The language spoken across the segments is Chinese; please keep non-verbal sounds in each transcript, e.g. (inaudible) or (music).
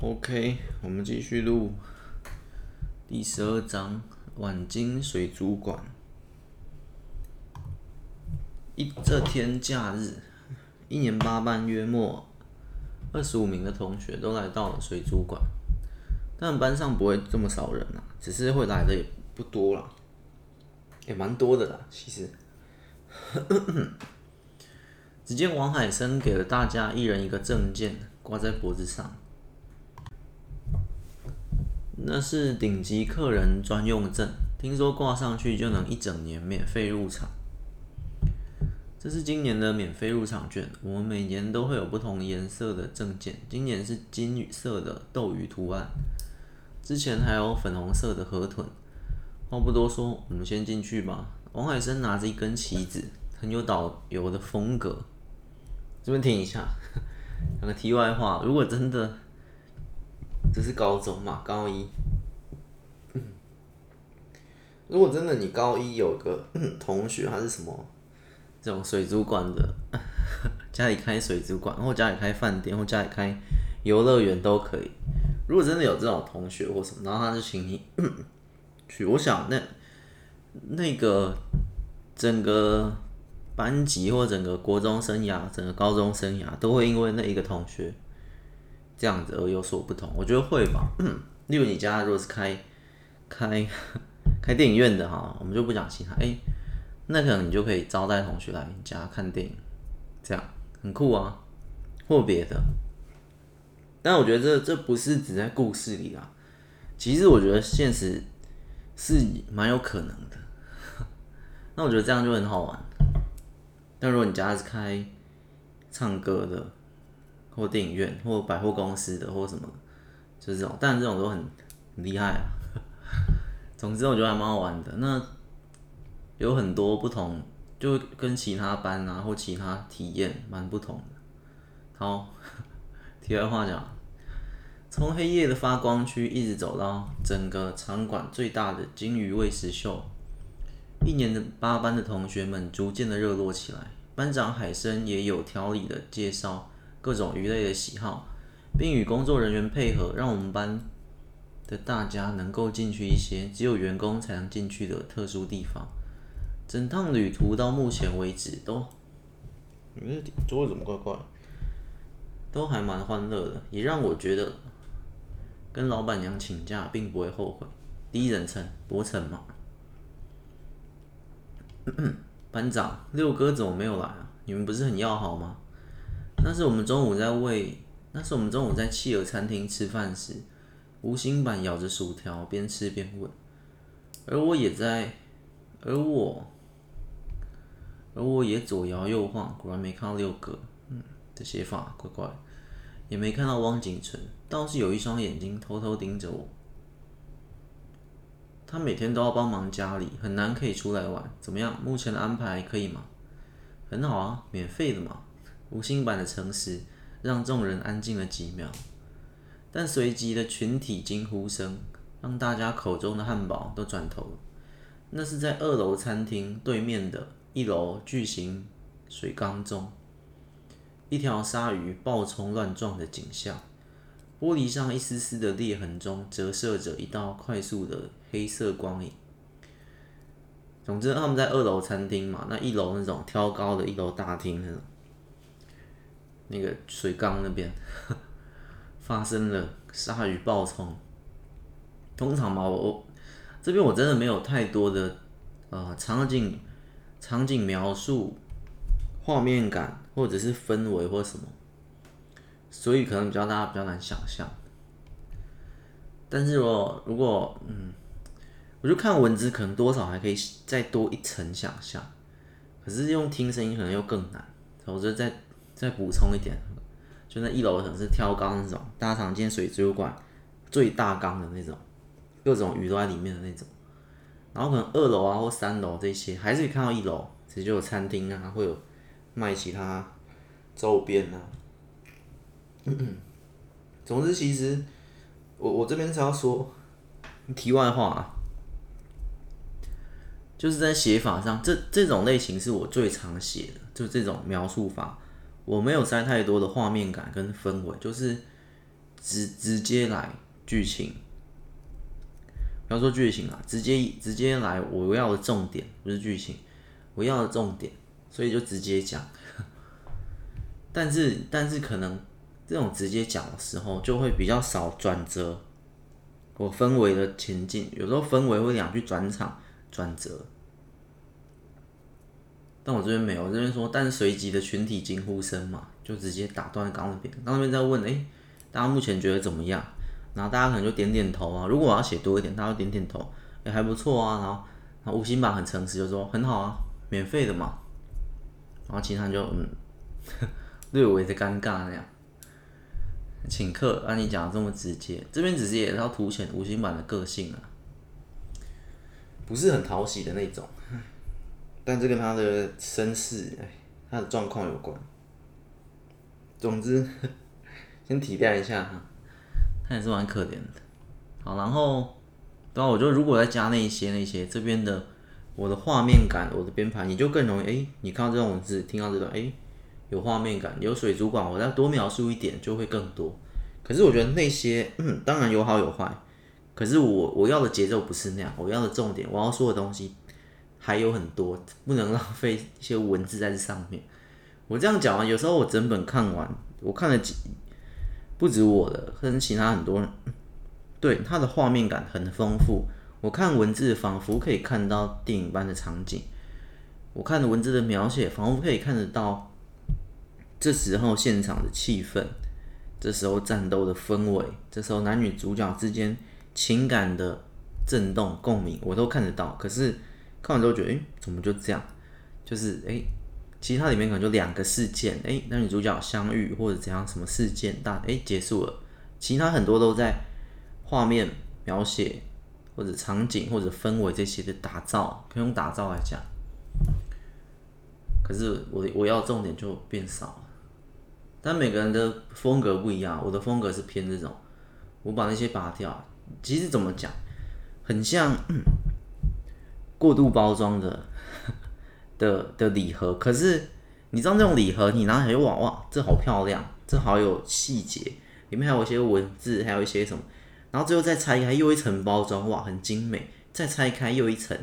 OK，我们继续录第十二章晚金水族馆。一这天假日，一年八班约莫二十五名的同学都来到了水族馆，但班上不会这么少人啊，只是会来的也不多啦，也蛮多的啦。其实，只见王海生给了大家一人一个证件，挂在脖子上。那是顶级客人专用证，听说挂上去就能一整年免费入场。这是今年的免费入场券，我们每年都会有不同颜色的证件，今年是金色的斗鱼图案，之前还有粉红色的河豚。话不多说，我们先进去吧。王海生拿着一根旗子，很有导游的风格。这边停一下，(laughs) 讲个题外话，如果真的。这是高中嘛，高一。如果真的你高一有个同学，他是什么这种水族馆的，(laughs) 家里开水族馆，或家里开饭店，或家里开游乐园都可以。如果真的有这种同学或什么，然后他就请你去，我想那那个整个班级或整个国中生涯、整个高中生涯，都会因为那一个同学。这样子而有所不同，我觉得会吧。(clears throat) 例如你家如果是开开 (laughs) 开电影院的哈，我们就不讲其他。哎、那可能你就可以招待同学来你家看电影，这样很酷啊，或别的。但我觉得这这不是只在故事里啊，其实我觉得现实是蛮有可能的。(laughs) 那我觉得这样就很好玩。但如果你家是开唱歌的，或电影院，或百货公司的，或什么，就是这种，但这种都很很厉害啊。(laughs) 总之，我觉得还蛮好玩的。那有很多不同，就跟其他班啊或其他体验蛮不同的。好，(laughs) 题外话讲，从黑夜的发光区一直走到整个场馆最大的鲸鱼喂食秀，一年的八班的同学们逐渐的热络起来。班长海生也有条理的介绍。各种鱼类的喜好，并与工作人员配合，让我们班的大家能够进去一些只有员工才能进去的特殊地方。整趟旅途到目前为止都，你这，桌子怎么怪怪？都还蛮欢乐的，也让我觉得跟老板娘请假并不会后悔。第一人称，博成嘛。(coughs) 班长，六哥怎么没有来啊？你们不是很要好吗？那是我们中午在喂，那是我们中午在企鹅餐厅吃饭时，吴新版咬着薯条边吃边问，而我也在，而我，而我也左摇右晃，果然没看到六哥，嗯，这写法怪怪，也没看到汪景纯，倒是有一双眼睛偷偷盯着我。他每天都要帮忙家里，很难可以出来玩，怎么样？目前的安排可以吗？很好啊，免费的嘛。无心版的诚实让众人安静了几秒，但随即的群体惊呼声让大家口中的汉堡都转头。那是在二楼餐厅对面的一楼巨型水缸中，一条鲨鱼暴冲乱撞的景象。玻璃上一丝丝的裂痕中折射着一道快速的黑色光影。总之，他们在二楼餐厅嘛，那一楼那种挑高的一楼大厅那种。那个水缸那边 (laughs) 发生了鲨鱼暴冲。通常嘛，我这边我真的没有太多的呃场景场景描述、画面感或者是氛围或什么，所以可能比较大家比较难想象。但是我如果嗯，我就看文字，可能多少还可以再多一层想象，可是用听声音可能又更难。我觉得在。再补充一点，就那一楼可能是挑缸那种，大家常见水族馆最大缸的那种，各种鱼都在里面的那种。然后可能二楼啊或三楼这些，还是可以看到一楼，其实就有餐厅啊，会有卖其他周边啊。(clears throat) 总之，其实我我这边是要说题外话啊，就是在写法上，这这种类型是我最常写的，就这种描述法。我没有塞太多的画面感跟氛围，就是直直接来剧情，不要说剧情啊，直接直接来我要的重点，不是剧情，我要的重点，所以就直接讲。(laughs) 但是但是可能这种直接讲的时候，就会比较少转折，我氛围的前进，有时候氛围会两句转场转折。但我这边没有，我这边说，但是随即的群体惊呼声嘛，就直接打断刚那边，刚那边在问，哎、大家目前觉得怎么样？然后大家可能就点点头啊。如果我要写多一点，大家点点头，也、还不错啊。然后，然后五星版很诚实，就说很好啊，免费的嘛。然后其他就嗯，(laughs) 略微的尴尬那样。请客，按你讲的这么直接，这边只是也是要凸显五星版的个性啊，不是很讨喜的那种。但这跟他的身世，哎，他的状况有关。总之，(laughs) 先体谅一下哈，他也是蛮可怜的。好，然后，对啊，我就如果再加那一些那些这边的我的画面感，我的编排，你就更容易哎，你看到这种文字，听到这段，哎，有画面感，有水族馆，我再多描述一点就会更多。可是我觉得那些，嗯，当然有好有坏。可是我我要的节奏不是那样，我要的重点，我要说的东西。还有很多，不能浪费一些文字在这上面。我这样讲啊，有时候我整本看完，我看了几，不止我的，跟其他很多人，对，它的画面感很丰富。我看文字仿佛可以看到电影般的场景，我看的文字的描写仿佛可以看得到这时候现场的气氛，这时候战斗的氛围，这时候男女主角之间情感的震动共鸣，我都看得到。可是。看完之后觉得，哎、怎么就这样？就是，哎、其实它里面可能就两个事件，哎、欸，男女主角相遇或者怎样，什么事件，但哎、结束了。其他很多都在画面描写或者场景或者氛围这些的打造，可以用打造来讲。可是我我要重点就变少了。但每个人的风格不一样，我的风格是偏这种，我把那些拔掉。其实怎么讲，很像。过度包装的的的礼盒，可是你知道那种礼盒，你拿起来哇哇，这好漂亮，这好有细节，里面还有一些文字，还有一些什么，然后最后再拆开又一层包装，哇，很精美，再拆开又一层，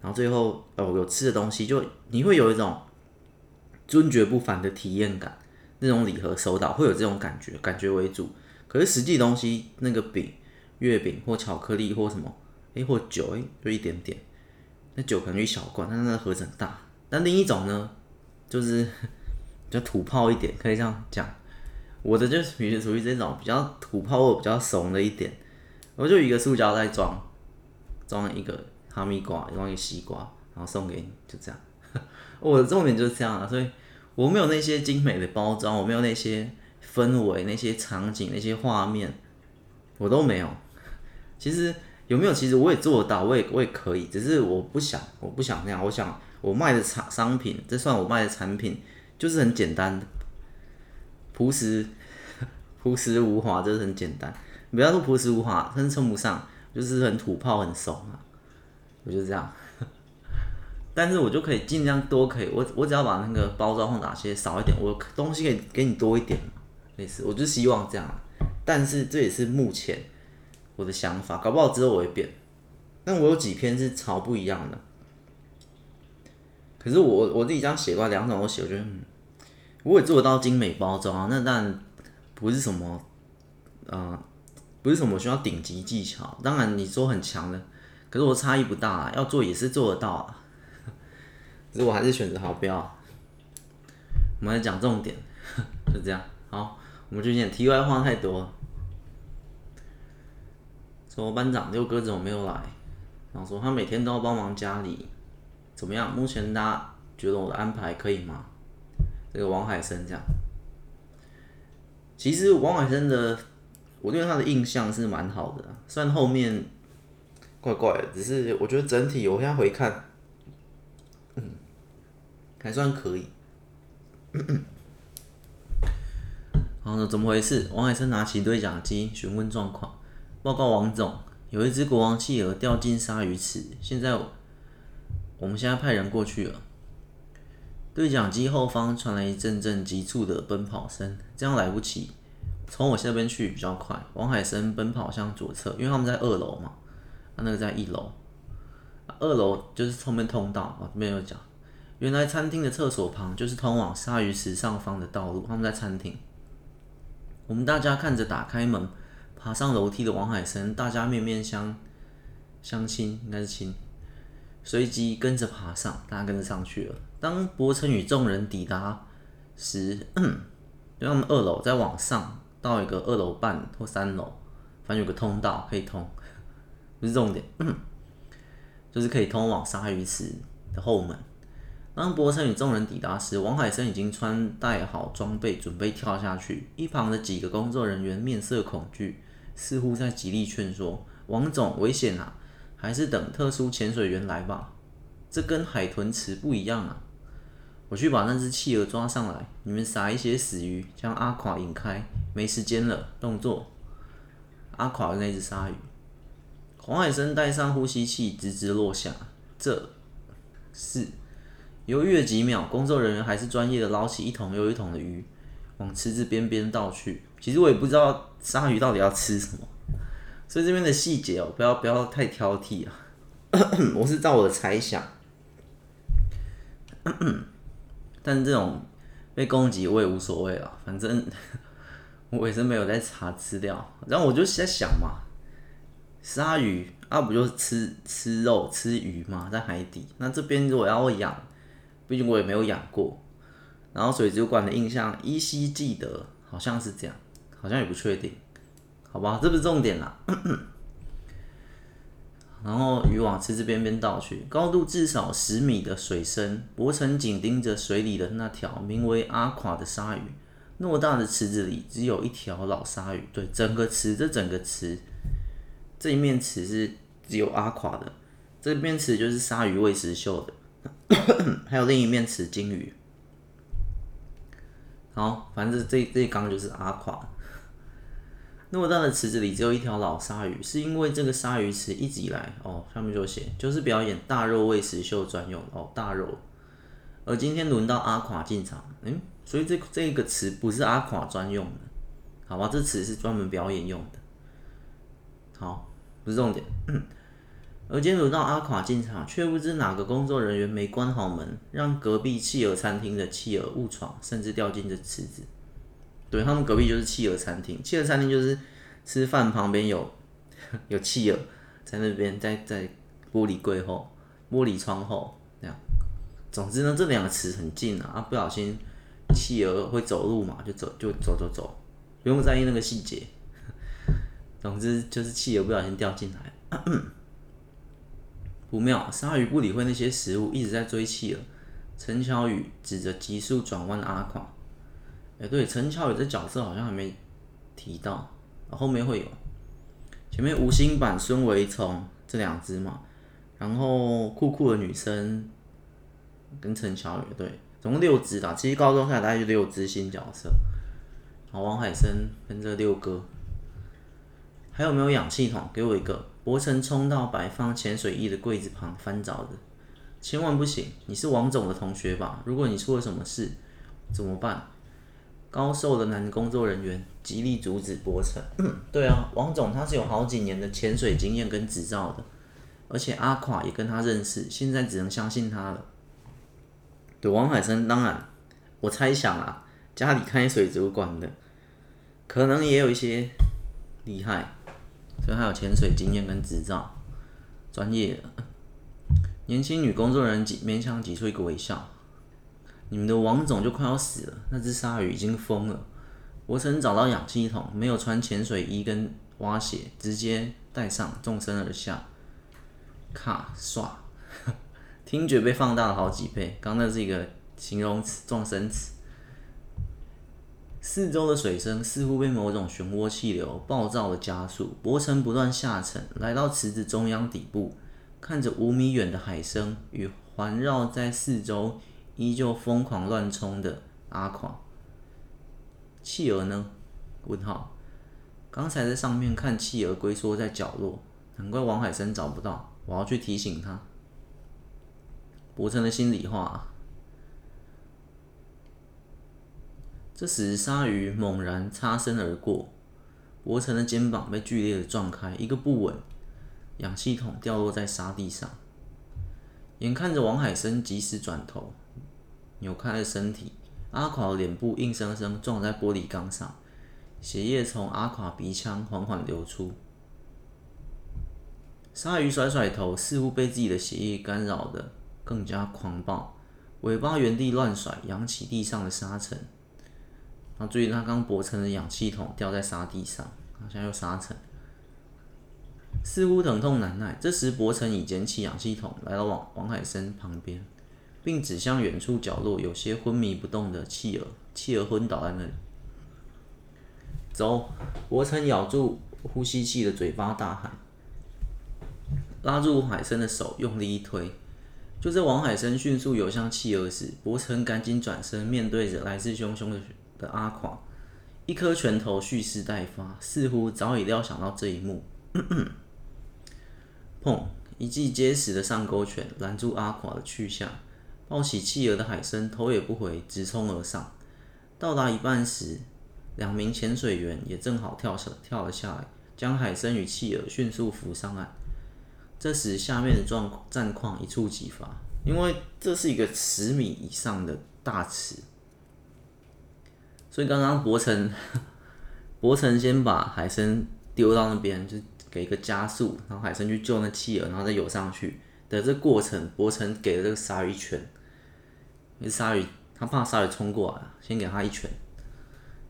然后最后哦有吃的东西，就你会有一种尊爵不凡的体验感。那种礼盒收到会有这种感觉，感觉为主。可是实际东西那个饼、月饼或巧克力或什么，哎或酒，哎就一点点。那酒可能一小罐，但是那个盒子很大。但另一种呢，就是 (laughs) 比较土炮一点，可以这样讲。我的就是属于属于这种比较土炮或比较怂的一点。我就一个塑胶袋装，装一个哈密瓜，装一个西瓜，然后送给你，就这样。(laughs) 我的重点就是这样啊，所以我没有那些精美的包装，我没有那些氛围、那些场景、那些画面，我都没有。其实。有没有？其实我也做得到，我也我也可以，只是我不想，我不想那样。我想我卖的产商品，这算我卖的产品，就是很简单的，朴实朴实无华，就是很简单。不要说朴实无华，真称不上，就是很土炮很怂啊。我就这样，但是我就可以尽量多可以，我我只要把那个包装或哪些少一点，我东西可以给你多一点嘛，类似，我就希望这样。但是这也是目前。我的想法，搞不好之后我会变。但我有几篇是超不一样的。可是我我自己这样写过，两种都写，我觉得，嗯，我也做得到精美包装啊。那当然不是什么，啊、呃，不是什么需要顶级技巧。当然你说很强的，可是我差异不大啊，要做也是做得到啊。可是我还是选择好不要。我们来讲重点，(laughs) 就这样。好，我们就先题外话太多了。说班长六哥怎么没有来？然后说他每天都要帮忙家里，怎么样？目前大家觉得我的安排可以吗？这个王海生这样，其实王海生的，我对他的印象是蛮好的，虽然后面怪怪的，只是我觉得整体我现在回看，嗯，还算可以。然后呢，怎么回事？王海生拿起对讲机询问状况。报告王总，有一只国王企鹅掉进鲨鱼池，现在我们现在派人过去了。对讲机后方传来一阵阵急促的奔跑声，这样来不及，从我这边去比较快。王海生奔跑向左侧，因为他们在二楼嘛，他那个在一楼。二楼就是后面通道啊，没有讲。原来餐厅的厕所旁就是通往鲨鱼池上方的道路。他们在餐厅，我们大家看着打开门、爬上楼梯的王海生，大家面面相相亲，应该是亲。随即跟着爬上，大家跟着上去了。当柏成与众人抵达时，就他们二楼再往上到一个二楼半或三楼，反正有个通道可以通，不是重点。就是可以通往鲨鱼池的后门。当柏成与众人抵达时，王海生已经穿戴好装备，准备跳下去。一旁的几个工作人员面色恐惧，似乎在极力劝说：“王总，危险啊！还是等特殊潜水员来吧。这跟海豚池不一样啊！我去把那只企鹅抓上来，你们撒一些死鱼，将阿垮引开。没时间了，动作！阿垮的那只鲨鱼。”黄海生带上呼吸器，直直落下。这是犹豫了几秒，工作人员还是专业的捞起一桶又一桶的鱼，往池子边边倒去。其实我也不知道鲨鱼到底要吃什么，所以这边的细节哦，不要不要太挑剔啊。(coughs) 我是照我的猜想，(coughs) 但这种被攻击我也无所谓了，反正 (laughs) 我也是没有在查资料。然后我就在想嘛。鲨鱼啊，不就是吃吃肉吃鱼嘛？在海底。那这边如果要养，毕竟我也没有养过。然后水族馆的印象依稀记得，好像是这样，好像也不确定。好吧，这不是重点啦。(coughs) 然后鱼往池子边边倒去，高度至少十米的水深，柏成紧盯着水里的那条名为阿垮的鲨鱼。偌大的池子里只有一条老鲨鱼。对，整个池，这整个池。这一面池是只有阿垮的，这面池就是鲨鱼喂食秀的，(coughs) 还有另一面池金鱼。好，反正这这一缸就是阿垮。那么大的池子里只有一条老鲨鱼，是因为这个鲨鱼池一直以来哦，上面就写就是表演大肉喂食秀专用哦，大肉。而今天轮到阿垮进场，嗯，所以这这个池不是阿垮专用的，好吧？这池是专门表演用的。好，不是重点。而今天轮到阿垮进场，却不知哪个工作人员没关好门，让隔壁企鹅餐厅的企鹅误闯，甚至掉进这池子。对，他们隔壁就是企鹅餐厅，企鹅餐厅就是吃饭旁边有 (laughs) 有企鹅在那边，在在玻璃柜后、玻璃窗后这样。总之呢，这两个词很近啊，啊，不小心企鹅会走路嘛，就走就走走走，不用在意那个细节。(laughs) 总之就是企鹅不小心掉进来，不妙！鲨鱼不理会那些食物，一直在追企鹅。陈乔宇指着急速转弯的阿狂，哎、对，陈乔宇这角色好像还没提到，后面会有。前面吴昕版、孙维从这两只嘛，然后酷酷的女生跟陈乔宇，对，总共六只啦。其实高中下来大概就六只新角色。好，王海生跟这六哥。还有没有氧气筒？给我一个。柏成冲到摆放潜水衣的柜子旁，翻找着。千万不行！你是王总的同学吧？如果你出了什么事，怎么办？高瘦的男工作人员极力阻止柏成。对啊，王总他是有好几年的潜水经验跟执照的，而且阿垮也跟他认识，现在只能相信他了。对，王海生，当然，我猜想啊，家里开水族馆的，可能也有一些厉害。所以还有潜水经验跟执照，专业的。年轻女工作人员挤勉强挤出一个微笑。你们的王总就快要死了，那只鲨鱼已经疯了。我曾找到氧气筒，没有穿潜水衣跟蛙鞋，直接带上，纵身而下。卡刷，听觉被放大了好几倍。刚那是一个形容词，状声词。四周的水声似乎被某种漩涡气流暴躁的加速，柏成不断下沉，来到池子中央底部，看着五米远的海生与环绕在四周依旧疯狂乱冲的阿狂。企鹅呢？问号。刚才在上面看企鹅龟缩在角落，难怪王海生找不到，我要去提醒他。柏成的心里话。这时鲨鱼猛然擦身而过，柏成的肩膀被剧烈的撞开，一个不稳，氧气筒掉落在沙地上。眼看着王海生及时转头，扭开了身体，阿垮的脸部硬生生撞在玻璃缸上，血液从阿垮鼻腔缓缓流出。鲨鱼甩甩头，似乎被自己的血液干扰的更加狂暴，尾巴原地乱甩，扬起地上的沙尘。然后注意，他刚柏成的氧气筒掉在沙地上，好像有沙尘，似乎疼痛难耐。这时，柏成已捡起氧气筒，来到王王海生旁边，并指向远处角落有些昏迷不动的企鹅。企鹅昏倒在那里。走，柏成咬住呼吸器的嘴巴，大喊，拉住海生的手，用力一推。就在王海生迅速游向企鹅时，柏成赶紧转身，面对着来势汹汹的。的阿垮，一颗拳头蓄势待发，似乎早已料想到这一幕。(coughs) 砰！一记结实的上勾拳拦住阿垮的去向，抱起企鹅的海参头也不回，直冲而上。到达一半时，两名潜水员也正好跳下跳了下来，将海参与企鹅迅速浮上岸。这时，下面的状战况一触即发，因为这是一个十米以上的大池。所以刚刚博成，博成先把海参丢到那边，就给一个加速，然后海参去救那企鹅，然后再游上去的这过程，博成给了这个鲨鱼一拳，因为鲨鱼他怕鲨鱼冲过来，先给他一拳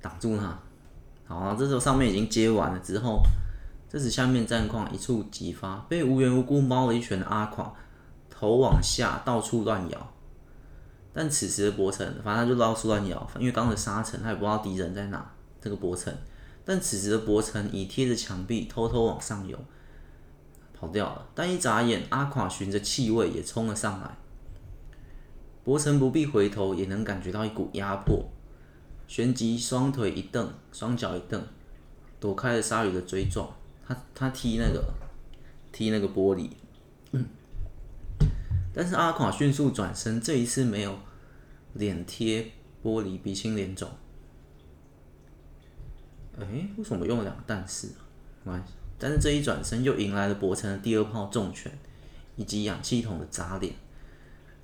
挡住他。好，啊这时候上面已经接完了之后，这时下面战况一触即发，被无缘无故猫了一拳的阿垮，头往下到处乱摇。但此时的柏城，反正他就到处乱摇，因为刚刚的沙尘，他也不知道敌人在哪。这个柏城，但此时的柏城已贴着墙壁，偷偷往上游，跑掉了。但一眨眼，阿垮循着气味也冲了上来。柏成不必回头，也能感觉到一股压迫，旋即双腿一蹬，双脚一蹬，躲开了鲨鱼的追撞。他他踢那个踢那个玻璃。但是阿垮迅速转身，这一次没有脸贴玻璃，鼻青脸肿。哎，为什么用了两个但是？没关系。但是这一转身又迎来了柏成的第二炮重拳，以及氧气筒的砸脸。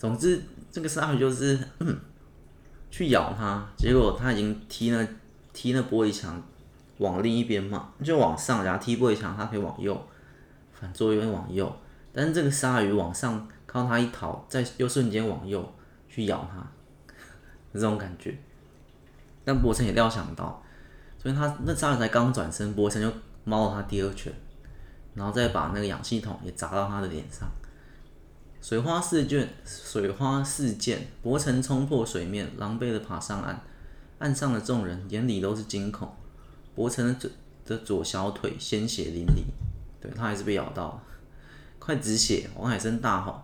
总之，这个鲨鱼就是去咬他，结果他已经踢那踢那玻璃墙往另一边嘛，就往上，然后踢玻璃墙，它可以往右，反作用往右。但是这个鲨鱼往上。靠他一逃，再又瞬间往右去咬他，这种感觉。但波森也料想到，所以他那鲨鱼才刚转身，波森就猫了他第二拳，然后再把那个氧气筒也砸到他的脸上。水花四溅，水花四溅，柏成冲破水面，狼狈的爬上岸。岸上的众人眼里都是惊恐。柏成的左的左小腿鲜血淋漓，对，他还是被咬到了，快止血！王海生大吼。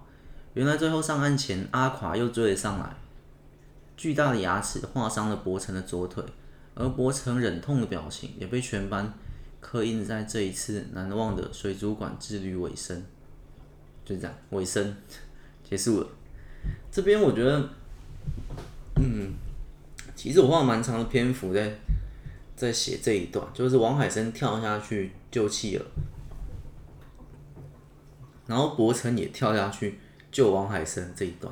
原来最后上岸前，阿垮又追了上来，巨大的牙齿划伤了柏成的左腿，而柏成忍痛的表情也被全班刻印在这一次难忘的水族馆之旅尾声。就这样，尾声结束了。这边我觉得，嗯，其实我花了蛮长的篇幅在在写这一段，就是王海生跳下去救企鹅，然后柏成也跳下去。救王海生这一段，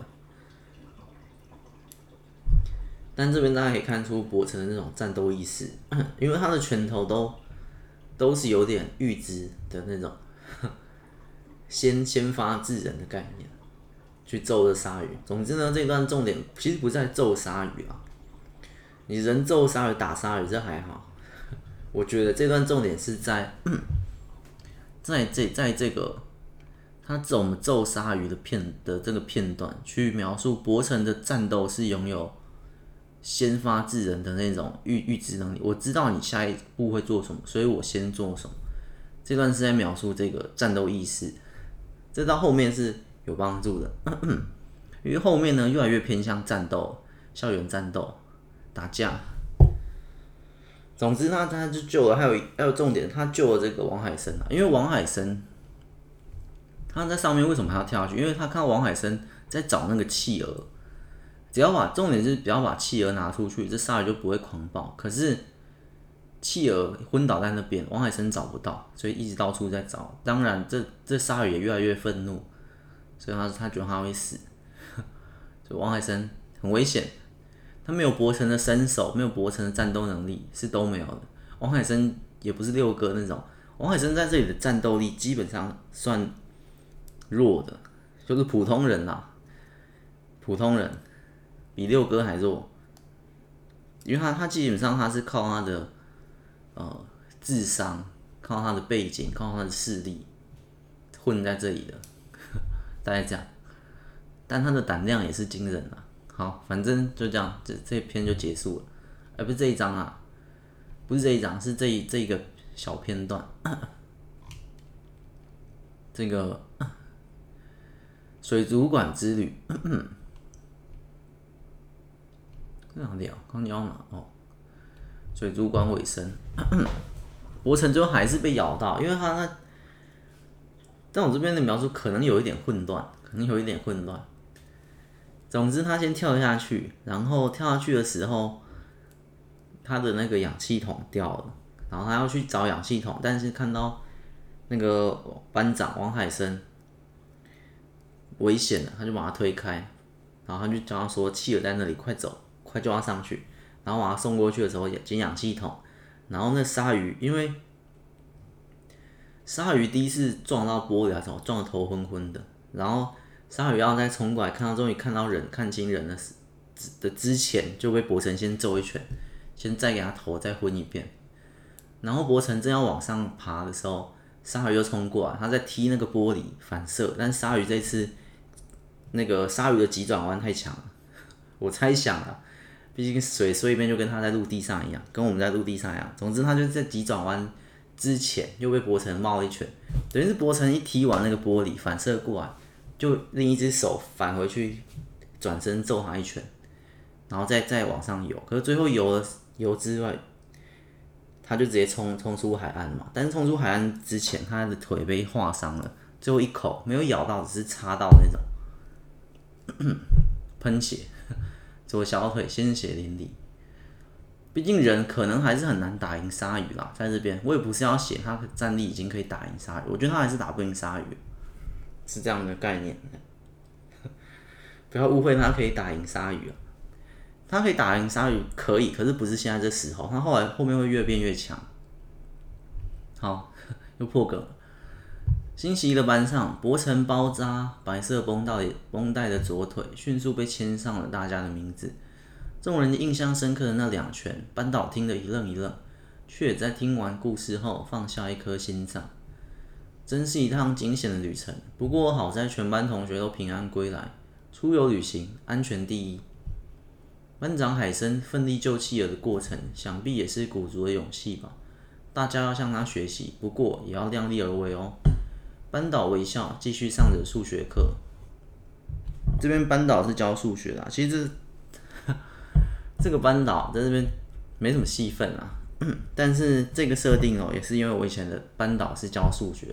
但这边大家可以看出柏成的那种战斗意识，(coughs) 因为他的拳头都都是有点预知的那种，先先发制人的概念，去揍这鲨鱼。总之呢，这段重点其实不在揍鲨鱼啊，你人揍鲨鱼打鲨鱼这还好，我觉得这段重点是在 (clears throat) 在这在这个。他怎么揍鲨鱼的片的这个片段，去描述博城的战斗是拥有先发制人的那种预预知能力。我知道你下一步会做什么，所以我先做什么。这段是在描述这个战斗意识，这到后面是有帮助的，因为后面呢越来越偏向战斗，校园战斗，打架。总之他他就救了，还有还有重点，他救了这个王海生啊，因为王海生。他在上面为什么还要跳下去？因为他看到王海生在找那个企鹅，只要把重点是不要把企鹅拿出去，这鲨鱼就不会狂暴。可是企鹅昏倒在那边，王海生找不到，所以一直到处在找。当然这，这这鲨鱼也越来越愤怒，所以他他觉得他会死。(laughs) 所以王海生很危险，他没有博成的身手，没有博成的战斗能力，是都没有的。王海生也不是六哥那种，王海生在这里的战斗力基本上算弱的，就是普通人啦，普通人。比六哥还弱，因为他他基本上他是靠他的呃智商，靠他的背景，靠他的势力混在这里的，(laughs) 大概这样。但他的胆量也是惊人啊。好，反正就这样，这这篇就结束了。而不是这一章啊，不是这一章，是这一这一个小片段。这个水族馆之旅。这样聊，刚聊哪？哦，水族馆尾声，博成最后还是被咬到，因为他那，在我这边的描述可能有一点混乱，可能有一点混乱。总之，他先跳下去，然后跳下去的时候，他的那个氧气筒掉了，然后他要去找氧气筒，但是看到那个班长王海生危险了，他就把他推开，然后他就叫他说：“气儿在那里，快走。”快就要上去，然后把他送过去的时候也进氧气筒，然后那鲨鱼因为鲨鱼第一次撞到玻璃的时候撞的头昏昏的，然后鲨鱼要再冲过来，看到终于看到人看清人的的之前就被博成先揍一拳，先再给他头再昏一遍，然后博成正要往上爬的时候，鲨鱼又冲过来，他在踢那个玻璃反射，但鲨鱼这次那个鲨鱼的急转弯太强了，我猜想啊。毕竟水碎边就跟他在陆地上一样，跟我们在陆地上一样。总之，他就在急转弯之前又被博成冒了一拳，等于是博成一踢完那个玻璃反射过来，就另一只手返回去转身揍他一拳，然后再再往上游。可是最后游了游之外，他就直接冲冲出海岸了嘛。但是冲出海岸之前，他的腿被划伤了，最后一口没有咬到，只是插到那种 (clears throat) 喷血。左小腿鲜血淋漓，毕竟人可能还是很难打赢鲨鱼啦。在这边，我也不是要写他的战力已经可以打赢鲨鱼，我觉得他还是打不赢鲨鱼，是这样的概念。(laughs) 不要误会，他可以打赢鲨鱼啊，他可以打赢鲨鱼可以，可是不是现在这时候，他后来后面会越变越强。好，(laughs) 又破梗了。新习的班上，博成包扎白色绷带绷带的左腿，迅速被签上了大家的名字。众人印象深刻的那两拳，班导听得一愣一愣，却也在听完故事后放下一颗心脏。真是一趟惊险的旅程。不过好在全班同学都平安归来。出游旅行，安全第一。班长海生奋力救妻儿的过程，想必也是鼓足了勇气吧。大家要向他学习，不过也要量力而为哦。班导微笑，继续上着数学课。这边班导是教数学的，其实这，(laughs) 个班导在这边没什么戏份啊。(clears throat) 但是这个设定哦，也是因为我以前的班导是教数学，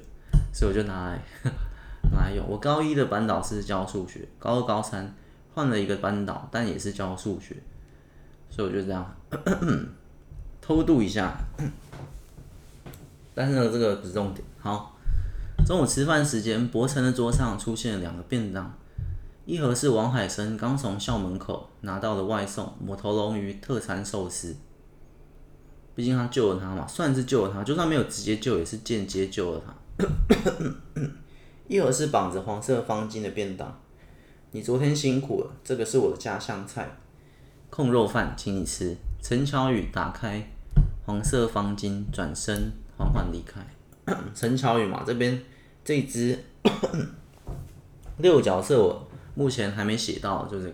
所以我就拿来 (laughs) 拿来用。我高一的班导是教数学，高二、高三换了一个班导，但也是教数学，所以我就这样 (clears throat) 偷渡一下。(clears throat) 但是呢，这个不是重点。好。中午吃饭时间，博成的桌上出现了两个便当，一盒是王海生刚从校门口拿到的外送——抹头龙鱼特产寿司。毕竟他救了他嘛，算是救了他，就算没有直接救，也是间接救了他。一盒是绑着黄色方巾的便当，你昨天辛苦了，这个是我的家乡菜，控肉饭，请你吃。陈乔宇打开黄色方巾，转身缓缓离开。(coughs) 陈乔宇嘛，这边。这只 (coughs) 六角色我目前还没写到，就这个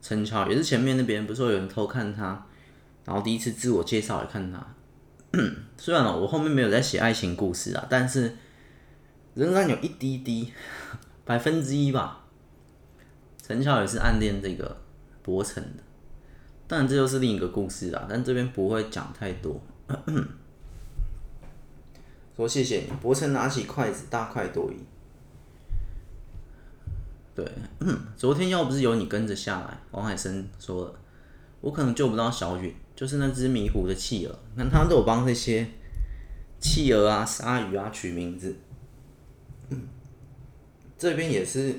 陈乔也是前面那边不是说有人偷看他，然后第一次自我介绍来看他。(clears throat) 虽然我后面没有在写爱情故事啊，但是仍然有一滴滴百分之一吧。陈乔也是暗恋这个博成的，当然这就是另一个故事啊，但这边不会讲太多。说谢谢你，伯承拿起筷子，大快朵颐。对，昨天要不是有你跟着下来，王海生说了，我可能救不到小允，就是那只迷糊的企鹅。你看他都有帮那些企鹅啊、鲨鱼啊取名字，这边也是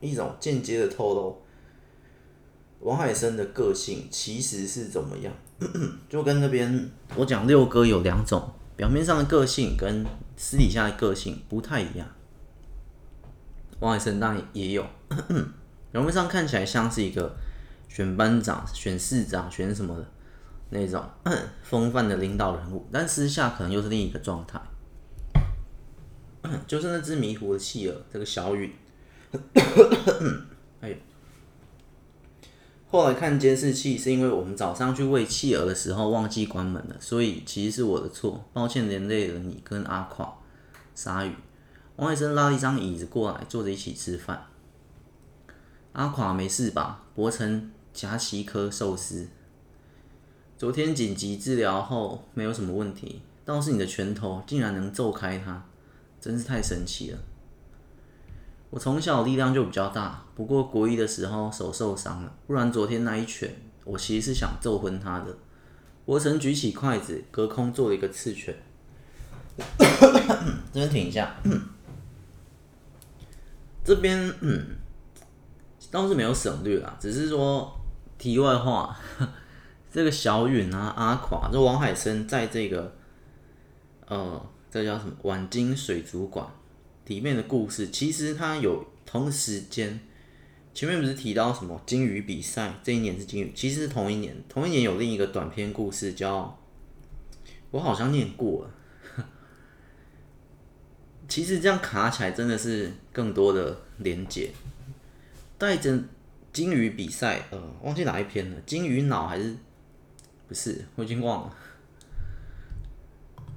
一种间接的透露。王海生的个性其实是怎么样？(coughs) 就跟那边我讲六哥有两种，表面上的个性跟私底下的个性不太一样。王海生当然也有，表面上看起来像是一个选班长、选市长、选什么的那种风范的领导人物，但私下可能又是另一个状态。就是那只迷糊的企鹅，这个小雨。(coughs) 哎呦。后来看监视器，是因为我们早上去喂企鹅的时候忘记关门了，所以其实是我的错，抱歉连累了你跟阿垮、鲨鱼。王医生拉了一张椅子过来，坐着一起吃饭。阿垮没事吧？博成夹起一颗寿司。昨天紧急治疗后没有什么问题，倒是你的拳头竟然能揍开它，真是太神奇了。我从小力量就比较大，不过国一的时候手受伤了，不然昨天那一拳，我其实是想揍昏他的。我曾举起筷子，隔空做了一个刺拳。(coughs) 这边停一下，(coughs) 这边嗯，(coughs) 倒是没有省略啦，只是说题外话，(laughs) 这个小允啊，阿垮，这王海生在这个呃，这叫什么？晚金水族馆。里面的故事其实它有同时间，前面不是提到什么金鱼比赛？这一年是金鱼，其实是同一年，同一年有另一个短篇故事叫，我好像念过了。其实这样卡起来真的是更多的连结，带着金鱼比赛，呃，忘记哪一篇了，金鱼脑还是不是？我已经忘了，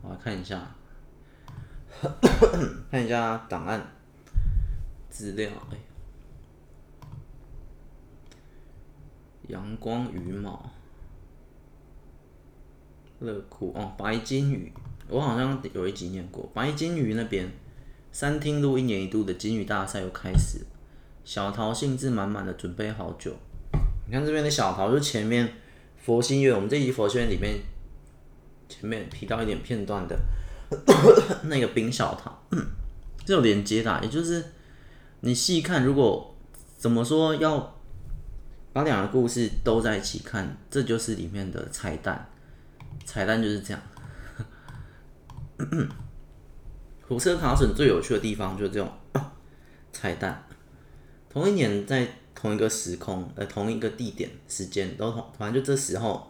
我来看一下。(coughs) 看一下档案资料，哎，阳光羽毛，乐酷哦，白金鱼，我好像有一集念过。白金鱼那边，三厅路一年一度的金鱼大赛又开始，小桃兴致满满的准备好久。你看这边的小桃，就前面佛心月，我们这集佛心月里面前面提到一点片段的。(coughs) 那个冰小桃，这有连接的，也就是你细看，如果怎么说要把两个故事都在一起看，这就是里面的彩蛋。彩蛋就是这样。(coughs) 火车卡榫最有趣的地方就是这种 (coughs) 彩蛋。同一年在同一个时空，呃，同一个地点、时间都同，反正就这时候。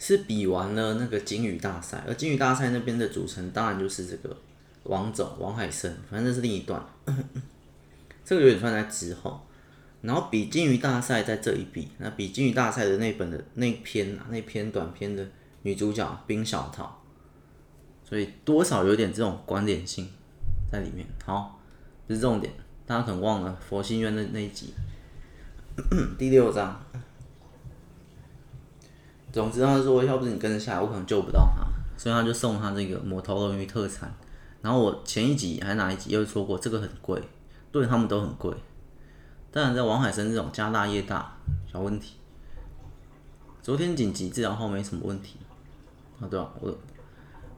是比完了那个金鱼大赛，而金鱼大赛那边的组成当然就是这个王总王海生，反正这是另一段，(clears throat) 这个有点算在之后。然后比金鱼大赛在这一比，那比金鱼大赛的那本的那篇啊，那篇短篇的女主角冰小桃，所以多少有点这种关联性在里面。好，这是重点，大家可能忘了佛心院的那一集，(clears throat) 第六章。总之，他说要不是你跟着下来，我可能救不到他，所以他就送他这个魔头鲈鱼特产。然后我前一集还哪一集又说过，这个很贵，对他们都很贵。当然，在王海生这种家大业大，小问题。昨天紧急治疗后没什么问题。啊，对啊，我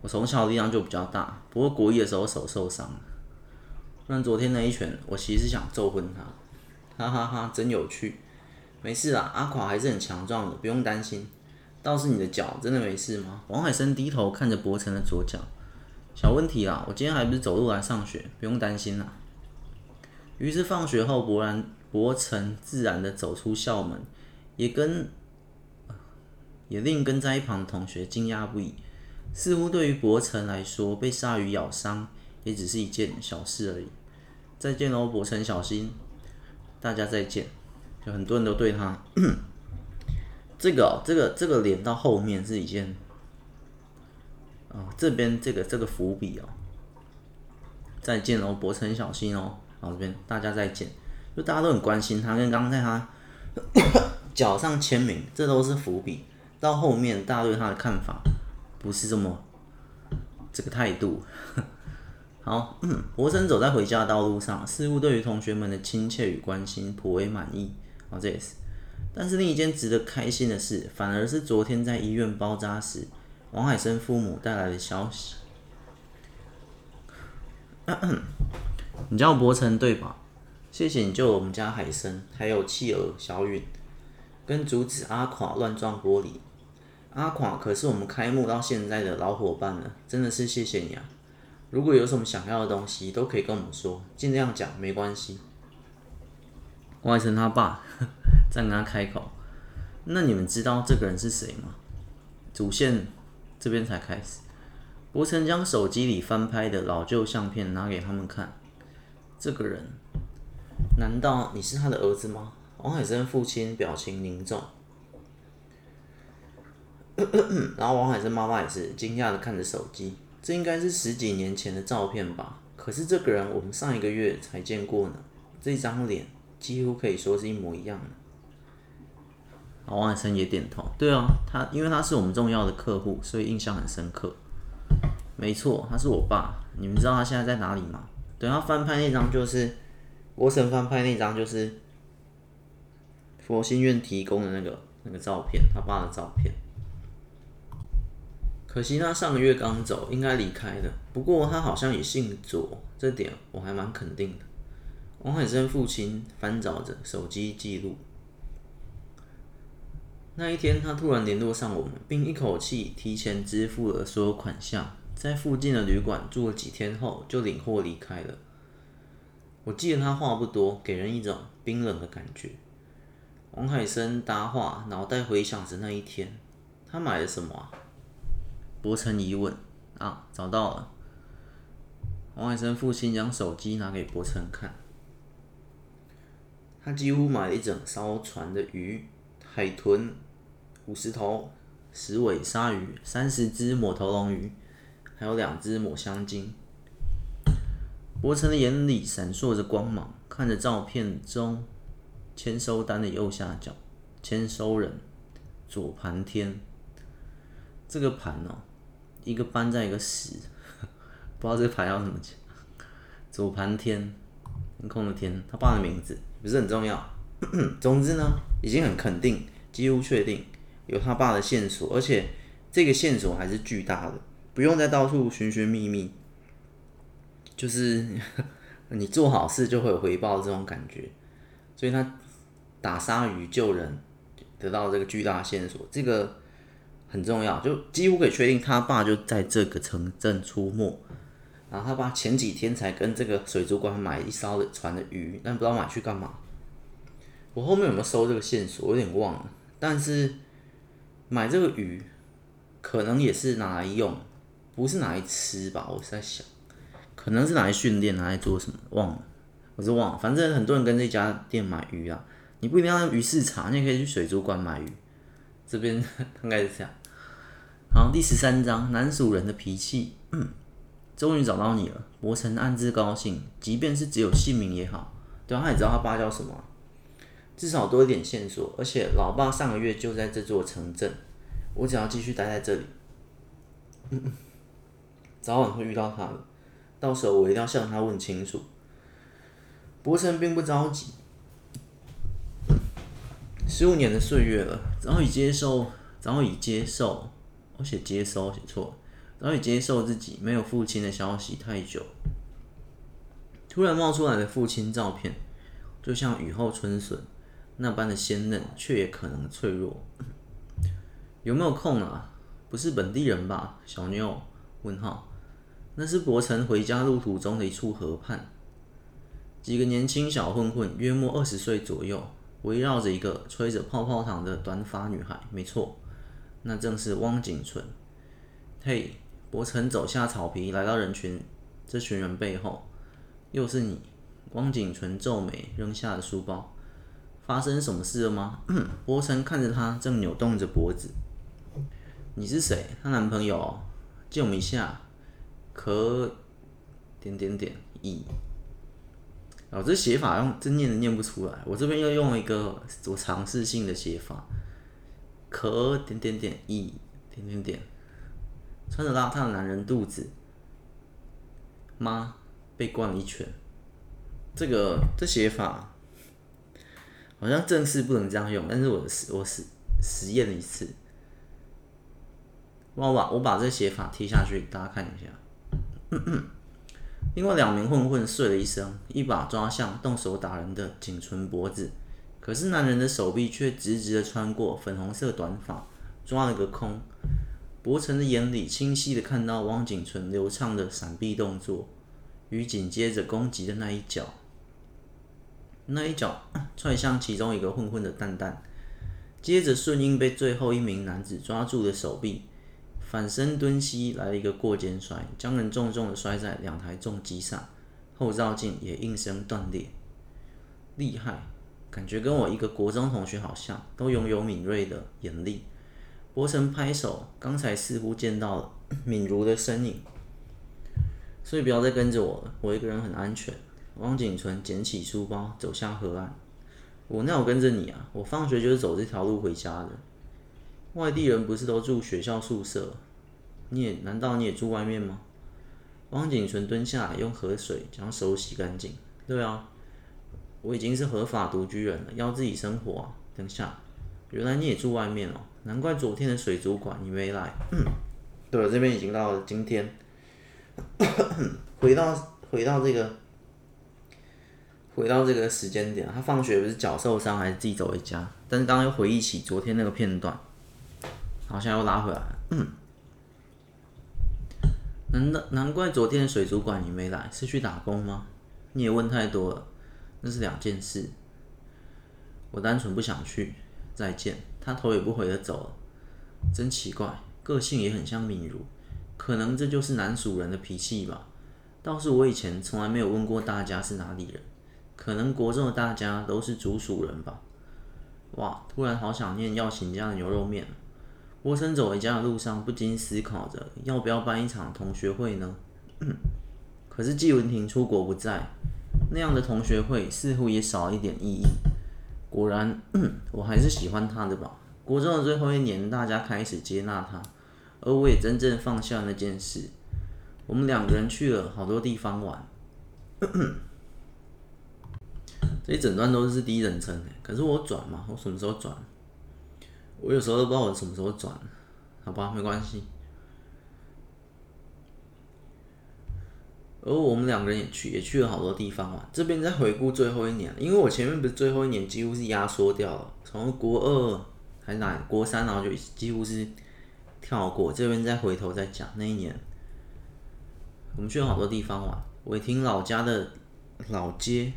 我从小力量就比较大，不过国一的时候手受伤了。但昨天那一拳，我其实是想揍昏他，哈哈哈，真有趣。没事啦，阿垮还是很强壮的，不用担心。倒是你的脚真的没事吗？王海生低头看着博成的左脚，小问题啦，我今天还不是走路来上学，不用担心啦。于是放学后，博然博成自然的走出校门，也跟也令跟在一旁的同学惊讶不已。似乎对于博成来说，被鲨鱼咬伤也只是一件小事而已。再见喽，博成，小心！大家再见。就很多人都对他。这个、哦、这个这个连到后面是一件，哦，这边这个这个伏笔哦，再见哦，博成小心哦，好，这边大家再见，就大家都很关心他，跟刚刚在他 (coughs) 脚上签名，这都是伏笔。到后面大家对他的看法不是这么这个态度，(laughs) 好，嗯博成走在回家的道路上，似乎对于同学们的亲切与关心颇为满意。好，这也是。但是另一件值得开心的事，反而是昨天在医院包扎时，王海生父母带来的消息。你叫博成对吧？谢谢你救了我们家海生，还有妻儿小允，跟阻止阿垮乱撞玻璃。阿垮可是我们开幕到现在的老伙伴了，真的是谢谢你啊！如果有什么想要的东西，都可以跟我们说，尽量讲，没关系。王海生他爸再跟他开口，那你们知道这个人是谁吗？主线这边才开始，伯承将手机里翻拍的老旧相片拿给他们看。这个人，难道你是他的儿子吗？王海生父亲表情凝重，(coughs) 然后王海生妈妈也是惊讶的看着手机。这应该是十几年前的照片吧？可是这个人我们上一个月才见过呢。这张脸几乎可以说是一模一样的。王海生也点头。对啊，他因为他是我们重要的客户，所以印象很深刻。没错，他是我爸。你们知道他现在在哪里吗？等他翻拍那张就是，博成翻拍那张就是佛心院提供的那个那个照片，他爸的照片。可惜他上个月刚走，应该离开的。不过他好像也姓左，这点我还蛮肯定的。王海生父亲翻找着手机记录，那一天他突然联络上我们，并一口气提前支付了所有款项，在附近的旅馆住了几天后就领货离开了。我记得他话不多，给人一种冰冷的感觉。王海生搭话，脑袋回想着那一天，他买了什么啊？博成疑问啊，找到了。王海生父亲将手机拿给博成看，他几乎买了一整艘船的鱼、海豚五十头、十尾鲨鱼、三十只抹头龙鱼，还有两只抹香鲸。博成的眼里闪烁着光芒，看着照片中签收单的右下角，签收人左盘天。这个盘哦。一个班在一个十，(laughs) 不知道这个牌要怎么讲。左盘天，天空的天，他爸的名字不是很重要。(clears throat) 总之呢，已经很肯定，几乎确定有他爸的线索，而且这个线索还是巨大的，不用再到处寻寻觅觅。就是 (laughs) 你做好事就会有回报这种感觉，所以他打鲨鱼救人，得到这个巨大的线索，这个。很重要，就几乎可以确定他爸就在这个城镇出没。然后他爸前几天才跟这个水族馆买一艘的船的鱼，但不知道买去干嘛。我后面有没有收这个线索，我有点忘了。但是买这个鱼可能也是拿来用，不是拿来吃吧？我是在想，可能是拿来训练，拿来做什么？忘了，我是忘了。反正很多人跟这家店买鱼啊，你不一定要鱼市场，你也可以去水族馆买鱼。这边 (laughs) 应该是这样。好，第十三章，南鼠人的脾气。终于找到你了，博成暗自高兴，即便是只有姓名也好。对啊，他也知道他爸叫什么，至少多一点线索。而且老爸上个月就在这座城镇，我只要继续待在这里，早晚会遇到他的。到时候我一定要向他问清楚。博成并不着急，十五年的岁月了，早已接受，早已接受。我写接收写错了，早已接受自己没有父亲的消息太久，突然冒出来的父亲照片，就像雨后春笋那般的鲜嫩，却也可能脆弱。有没有空啊？不是本地人吧？小妞？问号。那是博成回家路途中的一处河畔，几个年轻小混混，约莫二十岁左右，围绕着一个吹着泡泡糖的短发女孩。没错。那正是汪景纯。嘿，博成走下草皮，来到人群，这群人背后，又是你。汪景纯皱眉，扔下了书包。发生什么事了吗？(clears throat) 博成看着他，正扭动着脖子。你是谁？她男朋友？借我们一下。可点点点一。哦，这写法用真念的念不出来。我这边又用一个我尝试性的写法。可点点点一点点点，穿着邋遢的男人肚子，妈被灌了一拳。这个这写法好像正式不能这样用，但是我实我实实验了一次。我把我把这写法贴下去，大家看一下。另外两名混混碎了一声，一把抓向动手打人的景纯脖子，可是男人的手臂却直直的穿过粉红色短发，抓了个空。博成的眼里清晰的看到汪景纯流畅的闪避动作，与紧接着攻击的那一脚，那一脚踹向其中一个混混的蛋蛋，接着顺应被最后一名男子抓住的手臂。反身蹲膝来了一个过肩摔，将人重重的摔在两台重机上，后照镜也应声断裂。厉害，感觉跟我一个国中同学好像，都拥有敏锐的眼力。博成拍手，刚才似乎见到了 (coughs) 敏如的身影，所以不要再跟着我了，我一个人很安全。汪景纯捡起书包走向河岸，我那我跟着你啊？我放学就是走这条路回家的。外地人不是都住学校宿舍？你也难道你也住外面吗？汪景纯蹲下来，用河水将手洗干净。对啊，我已经是合法独居人了，要自己生活啊。等下，原来你也住外面哦，难怪昨天的水族馆你没来。对了，这边已经到了今天。(coughs) 回到回到这个回到这个时间点，他放学不是脚受伤，还是自己走回家？但是刚刚又回忆起昨天那个片段。好像又拉回来了，嗯，难道难怪昨天的水族馆你没来，是去打工吗？你也问太多了，那是两件事。我单纯不想去。再见。他头也不回的走了，真奇怪，个性也很像敏如，可能这就是南蜀人的脾气吧。倒是我以前从来没有问过大家是哪里人，可能国中的大家都是竹鼠人吧。哇，突然好想念耀勤家的牛肉面。博成走回家的路上，不禁思考着要不要办一场同学会呢？(clears throat) 可是季文婷出国不在，那样的同学会似乎也少一点意义。果然，(clears throat) 我还是喜欢他的吧。国中的最后一年，大家开始接纳他，而我也真正放下那件事。我们两个人去了好多地方玩。(clears throat) 这一整段都是第一人称的，可是我转嘛，我什么时候转？我有时候都不知道我什么时候转，好吧，没关系。而我们两个人也去，也去了好多地方玩。这边在回顾最后一年，因为我前面不是最后一年几乎是压缩掉了，从国二还哪国三，然后就几乎是跳过。这边再回头再讲那一年，我们去了好多地方玩。伟霆老家的老街，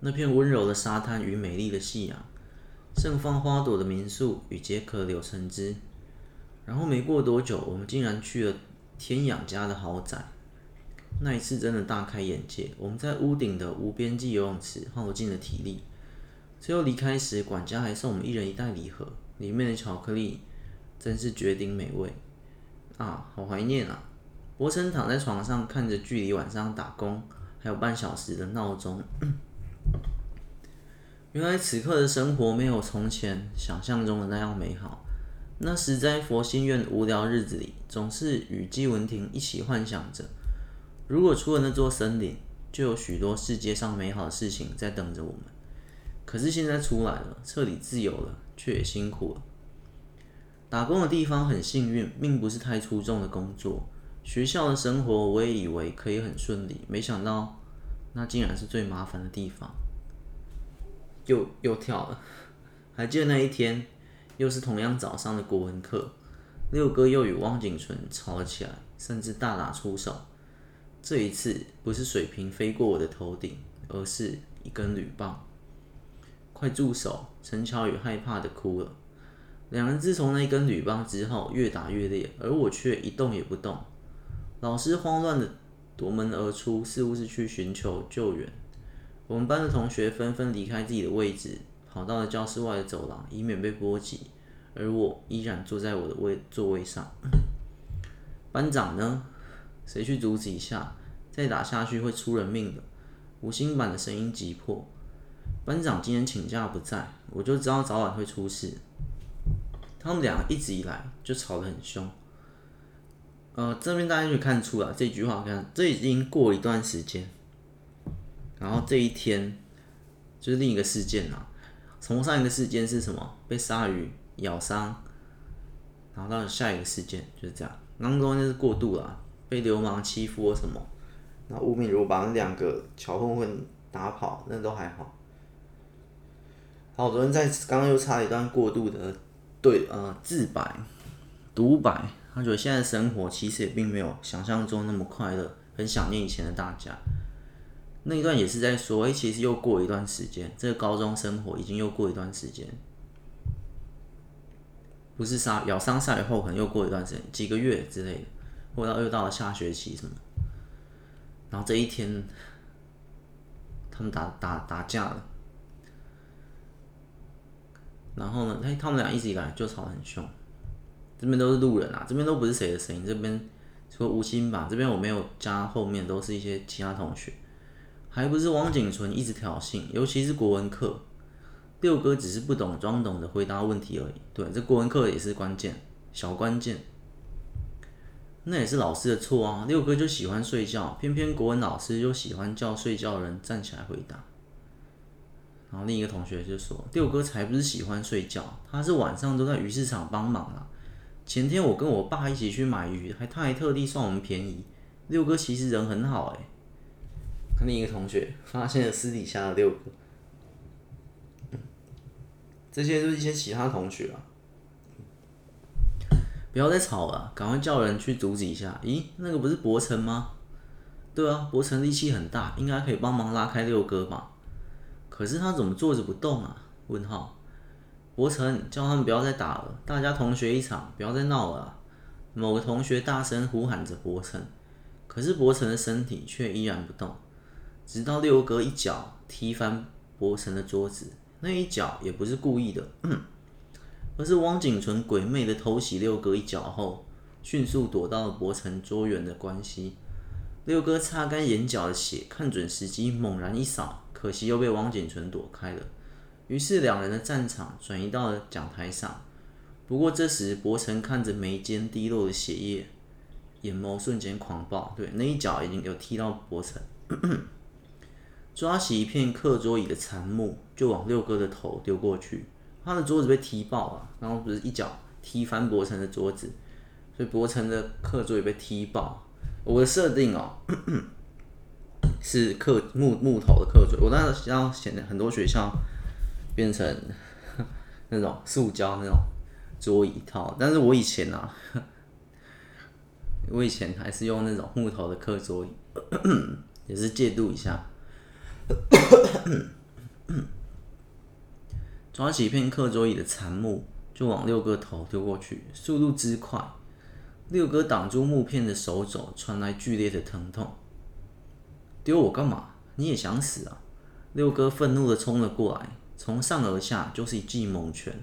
那片温柔的沙滩与美丽的夕阳。盛放花朵的民宿与解渴柳橙汁，然后没过多久，我们竟然去了天养家的豪宅。那一次真的大开眼界。我们在屋顶的无边际游泳池耗尽了体力，最后离开时，管家还送我们一人一袋礼盒，里面的巧克力真是绝顶美味啊！好怀念啊！博成躺在床上，看着距离晚上打工还有半小时的闹钟。原来此刻的生活没有从前想象中的那样美好。那时在佛心院无聊日子里，总是与季文婷一起幻想着，如果出了那座森林，就有许多世界上美好的事情在等着我们。可是现在出来了，彻底自由了，却也辛苦了。打工的地方很幸运，并不是太出众的工作。学校的生活我也以为可以很顺利，没想到那竟然是最麻烦的地方。又又跳了，还记得那一天，又是同样早上的国文课，六哥又与汪景纯吵了起来，甚至大打出手。这一次不是水瓶飞过我的头顶，而是一根铝棒。快住手！陈乔宇害怕的哭了。两人自从那根铝棒之后，越打越烈，而我却一动也不动。老师慌乱的夺门而出，似乎是去寻求救援。我们班的同学纷纷离开自己的位置，跑到了教室外的走廊，以免被波及。而我依然坐在我的位座位上。班长呢？谁去阻止一下？再打下去会出人命的。五星版的声音急迫。班长今天请假不在，我就知道早晚会出事。他们俩一直以来就吵得很凶，呃，这边大家可以看出来，这句话看，这已经过一段时间，然后这一天就是另一个事件啊。从上一个事件是什么？被鲨鱼咬伤，然后到下一个事件就是这样。刚刚就是过度了，被流氓欺负或什么，那吴敏如把那两个小混混打跑，那都还好。好，昨天在刚刚又插了一段过度的对呃自白独白，他觉得现在生活其实也并没有想象中那么快乐，很想念以前的大家。那一段也是在说，哎、其实又过一段时间，这个高中生活已经又过一段时间，不是杀咬伤赛后可能又过一段时间，几个月之类的，或到又到了下学期什么，然后这一天他们打打打架了。然后呢，他们俩一直以来就吵得很凶，这边都是路人啊，这边都不是谁的声音，这边除了吴昕吧，这边我没有加后面都是一些其他同学，还不是汪景纯一直挑衅，尤其是国文课，六哥只是不懂装懂的回答问题而已，对，这国文课也是关键，小关键，那也是老师的错啊，六哥就喜欢睡觉，偏偏国文老师就喜欢叫睡觉的人站起来回答。然后另一个同学就说：“六哥才不是喜欢睡觉，他是晚上都在鱼市场帮忙啊。前天我跟我爸一起去买鱼，还他还特地算我们便宜。六哥其实人很好哎。”另一个同学发现了私底下的六哥，这些都是一些其他同学啊。不要再吵了，赶快叫人去阻止一下。咦，那个不是博成吗？对啊，博成力气很大，应该可以帮忙拉开六哥吧。可是他怎么坐着不动啊？问号。博成叫他们不要再打了，大家同学一场，不要再闹了。某个同学大声呼喊着博成，可是博成的身体却依然不动，直到六哥一脚踢翻博成的桌子，那一脚也不是故意的，而是汪景纯鬼魅的偷袭六哥一脚后，迅速躲到了博成桌缘的关系。六哥擦干眼角的血，看准时机，猛然一扫。可惜又被汪景纯躲开了，于是两人的战场转移到了讲台上。不过这时博成看着眉间滴落的血液，眼眸瞬间狂暴。对，那一脚已经有踢到博成，(clears throat) 抓起一片课桌椅的残木就往六哥的头丢过去。他的桌子被踢爆了，然后不是一脚踢翻博成的桌子，所以博成的课桌也被踢爆。我的设定哦。(clears throat) 是课木木头的课桌，我当时要显得很多学校变成 (laughs) 那种塑胶那种桌椅套，但是我以前啊，我以前还是用那种木头的课桌椅，也是借度一下，抓起一片课桌椅的残木就往六哥头丢过去，速度之快，六哥挡住木片的手肘传来剧烈的疼痛。丢我干嘛？你也想死啊！六哥愤怒的冲了过来，从上而下就是一记猛拳。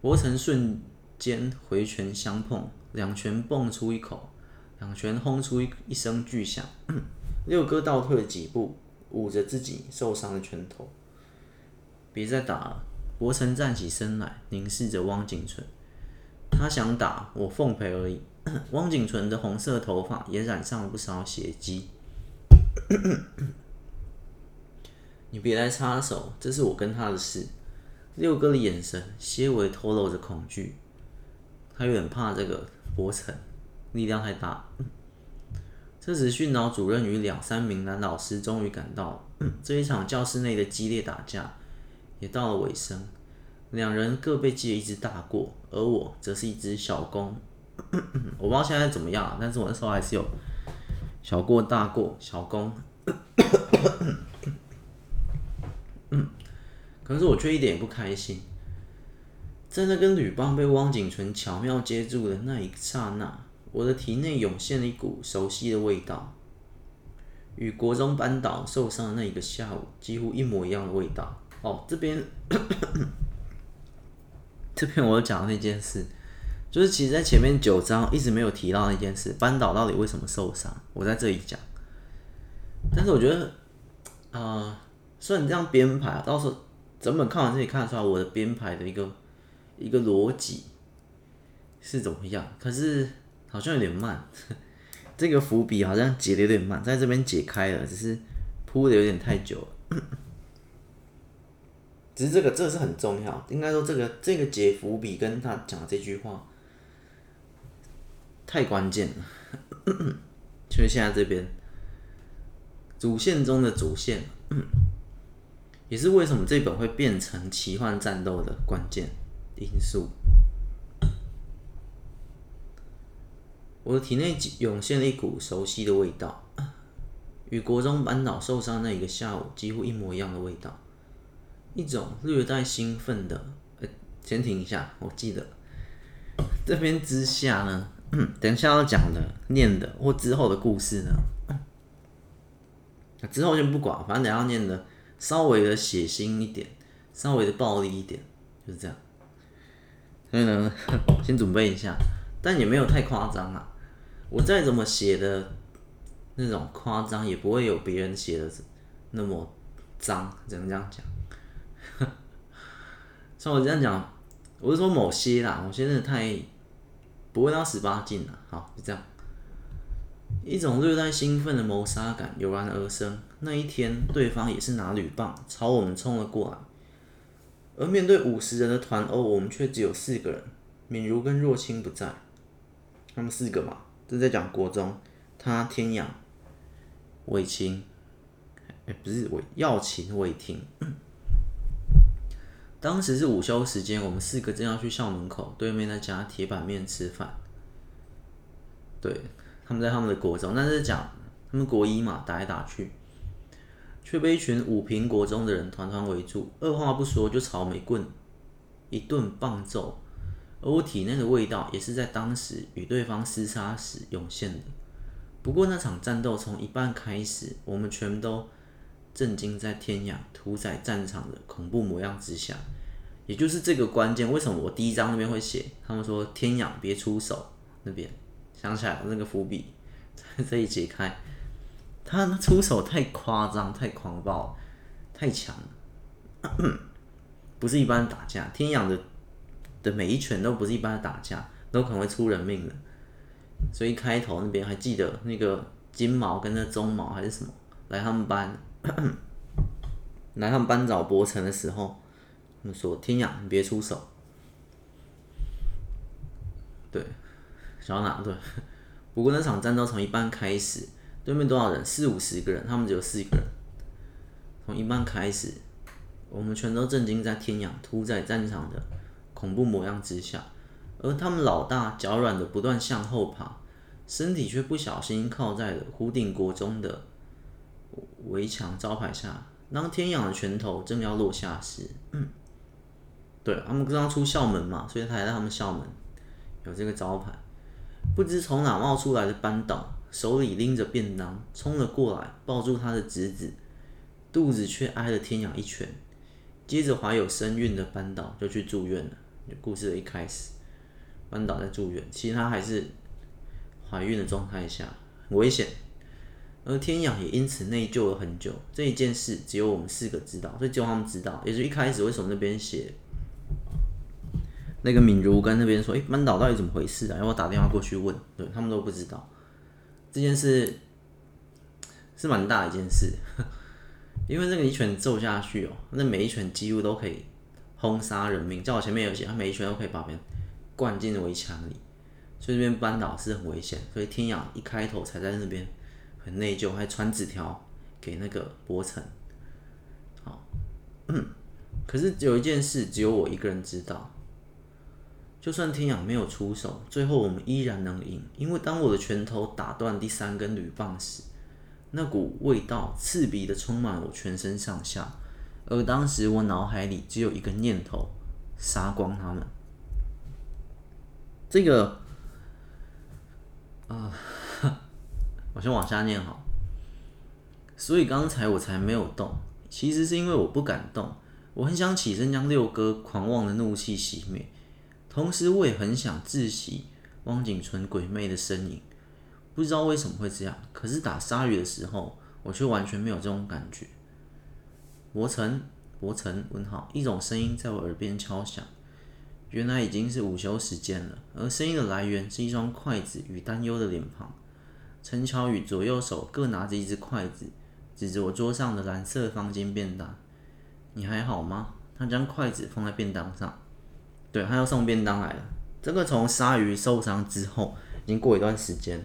博成瞬间回拳相碰，两拳蹦出一口，两拳轰出一一声巨响。(coughs) 六哥倒退了几步，捂着自己受伤的拳头。别再打了！博成站起身来，凝视着汪景纯。他想打，我奉陪而已。(coughs) 汪景纯的红色头发也染上了不少血迹。你别来插手，这是我跟他的事。六哥的眼神些微透露着恐惧，他有点怕这个博成，力量太大。(laughs) 这时训导主任与两三名男老师终于赶到，(clears throat) 这一场教室内的激烈打架也到了尾声，两人各被记了一只大过，而我则是一只小功。(clears throat) 我不知道现在怎么样，但是我那时候还是有。小过大过小功，可是我却一点也不开心。在那根铝棒被汪景纯巧妙接住的那一刹那，我的体内涌现了一股熟悉的味道，与国中班导受伤的那一个下午几乎一模一样的味道。哦，这边，(coughs) 这边我讲的那件事。就是其实，在前面九章一直没有提到那件事，班导到底为什么受伤？我在这里讲。但是我觉得，啊、虽然你这样编排，到时候整本看完自己看得出来我的编排的一个一个逻辑是怎么样。可是好像有点慢，这个伏笔好像解的有点慢，在这边解开了，只是铺的有点太久了。只是这个，这个是很重要，应该说这个这个解伏笔跟他讲的这句话太关键了。就是现在这边主线中的主线，也是为什么这本会变成奇幻战斗的关键因素。(clears throat) 我的体内涌现了一股熟悉的味道，与国中班导受伤那一个下午几乎一模一样的味道，一种略带兴奋的。呃，先停一下，我记得这边之下呢，等一下要讲的、念的或之后的故事呢，(clears throat) 之后就不管，反正等下要念的稍微的血腥一点，稍微的暴力一点，就是这样。所以呢，(laughs) 先准备一下，但也没有太夸张啊。我再怎么写的那种夸张，也不会有别人写的那么脏，只能这样讲。(laughs) 像我这样讲，我是说某些啦，某些真的太不会到十八禁了。好，就这样，一种略带兴奋的谋杀感油然而生。那一天，对方也是拿铝棒朝我们冲了过来，而面对五十人的团殴，我们却只有四个人，敏如跟若清不在，他们四个嘛。都在讲国中，他天阳、伟晴，哎，不是伟耀晴、伟婷。当时是午休时间，我们四个正要去校门口对面那家铁板面吃饭。对，他们在他们的国中，但是讲他们国一嘛，打来打去，却被一群五平国中的人团团围住，二话不说就朝每棍一顿棒揍。而我体内的味道也是在当时与对方厮杀时涌现的。不过那场战斗从一半开始，我们全都震惊在天阳屠宰战场的恐怖模样之下。也就是这个关键，为什么我第一章那边会写？他们说天阳别出手那边，想起来那个伏笔在 (laughs) 这里解开。他出手太夸张、太狂暴、太强，不是一般打架。天养的。的每一拳都不是一般的打架，都可能会出人命的。所以开头那边还记得那个金毛跟那棕毛还是什么来他们班，(coughs) 来他们班找博成的时候，他们说天养你别出手。对，小哪对。(laughs) 不过那场战斗从一半开始，对面多少人？四五十个人，他们只有四个人。从一半开始，我们全都震惊在天阳屠宰战场的。恐怖模样之下，而他们老大脚软的不断向后爬，身体却不小心靠在了湖顶国中的围墙招牌下。当天阳的拳头正要落下时，嗯，对，他们刚刚出校门嘛，所以他还在他们校门有这个招牌。不知从哪冒出来的班导，手里拎着便当冲了过来，抱住他的侄子，肚子却挨了天养一拳。接着怀有身孕的班导就去住院了。故事的一开始，班导在住院，其实他还是怀孕的状态下，很危险。而天养也因此内疚了很久。这一件事只有我们四个知道，所以只有他们知道。也是一开始为什么那边写那个敏如跟那边说，诶，班导到底怎么回事啊？然后我打电话过去问，对，他们都不知道。这件事是蛮大的一件事，(laughs) 因为那个一拳揍下去哦，那每一拳几乎都可以。轰杀人命，在我前面有写，他每一拳都可以把别人灌进围墙里，所以这边班导是很危险。所以天阳一开头才在那边很内疚，还传纸条给那个博成。好，可是有一件事只有我一个人知道，就算天阳没有出手，最后我们依然能赢，因为当我的拳头打断第三根铝棒时，那股味道刺鼻的充满我全身上下。而当时我脑海里只有一个念头：杀光他们。这个，啊、呃，(laughs) 我先往下念好。所以刚才我才没有动，其实是因为我不敢动。我很想起身将六哥狂妄的怒气熄灭，同时我也很想窒息汪景纯鬼魅的身影。不知道为什么会这样，可是打鲨鱼的时候，我却完全没有这种感觉。伯承，伯承，问号，一种声音在我耳边敲响，原来已经是午休时间了，而声音的来源是一双筷子与担忧的脸庞。陈乔宇左右手各拿着一只筷子，指着我桌上的蓝色方巾便当：“你还好吗？”他将筷子放在便当上。对，他要送便当来了。这个从鲨鱼受伤之后，已经过一段时间。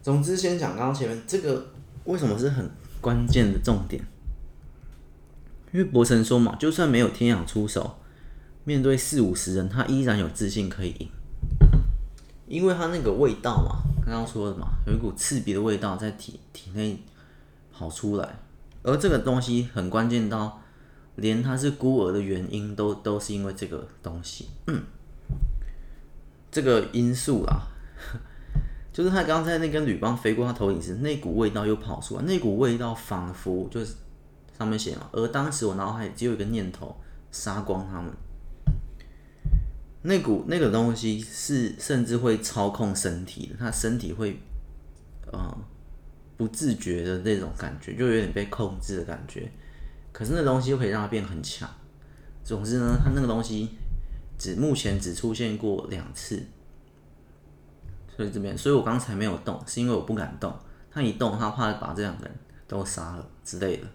总之，先讲刚刚前面这个为什么是很关键的重点。因为博神说嘛，就算没有天养出手，面对四五十人，他依然有自信可以赢。因为他那个味道嘛，刚刚说的嘛，有一股刺鼻的味道在体体内跑出来，而这个东西很关键到，连他是孤儿的原因都都是因为这个东西，嗯，这个因素啦，(laughs) 就是他刚才那根铝棒飞过他头顶时，那股味道又跑出来，那股味道仿佛就是。上面写嘛，而当时我脑海只有一个念头：杀光他们。那股那个东西是甚至会操控身体的，他身体会，呃，不自觉的那种感觉，就有点被控制的感觉。可是那东西又可以让它变很强。总之呢，他那个东西只目前只出现过两次，所以这边，所以我刚才没有动，是因为我不敢动。他一动，他怕把这两个人都杀了之类的。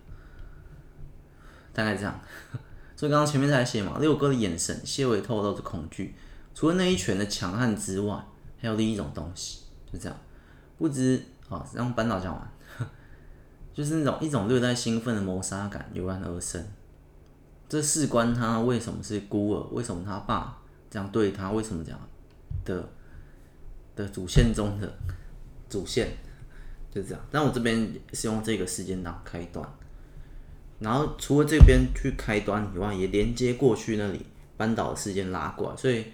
大概这样，(laughs) 所以刚刚前面在写嘛，六哥的眼神些微透露着恐惧。除了那一拳的强悍之外，还有另一种东西，就这样。不知啊，让班导讲完，就是那种一种略带兴奋的谋杀感油然而生。这事关他为什么是孤儿，为什么他爸这样对他，为什么这样的的主线中的主线，就这样。但我这边是用这个时间档开端。然后除了这边去开端以外，也连接过去那里班导的事件拉过来，所以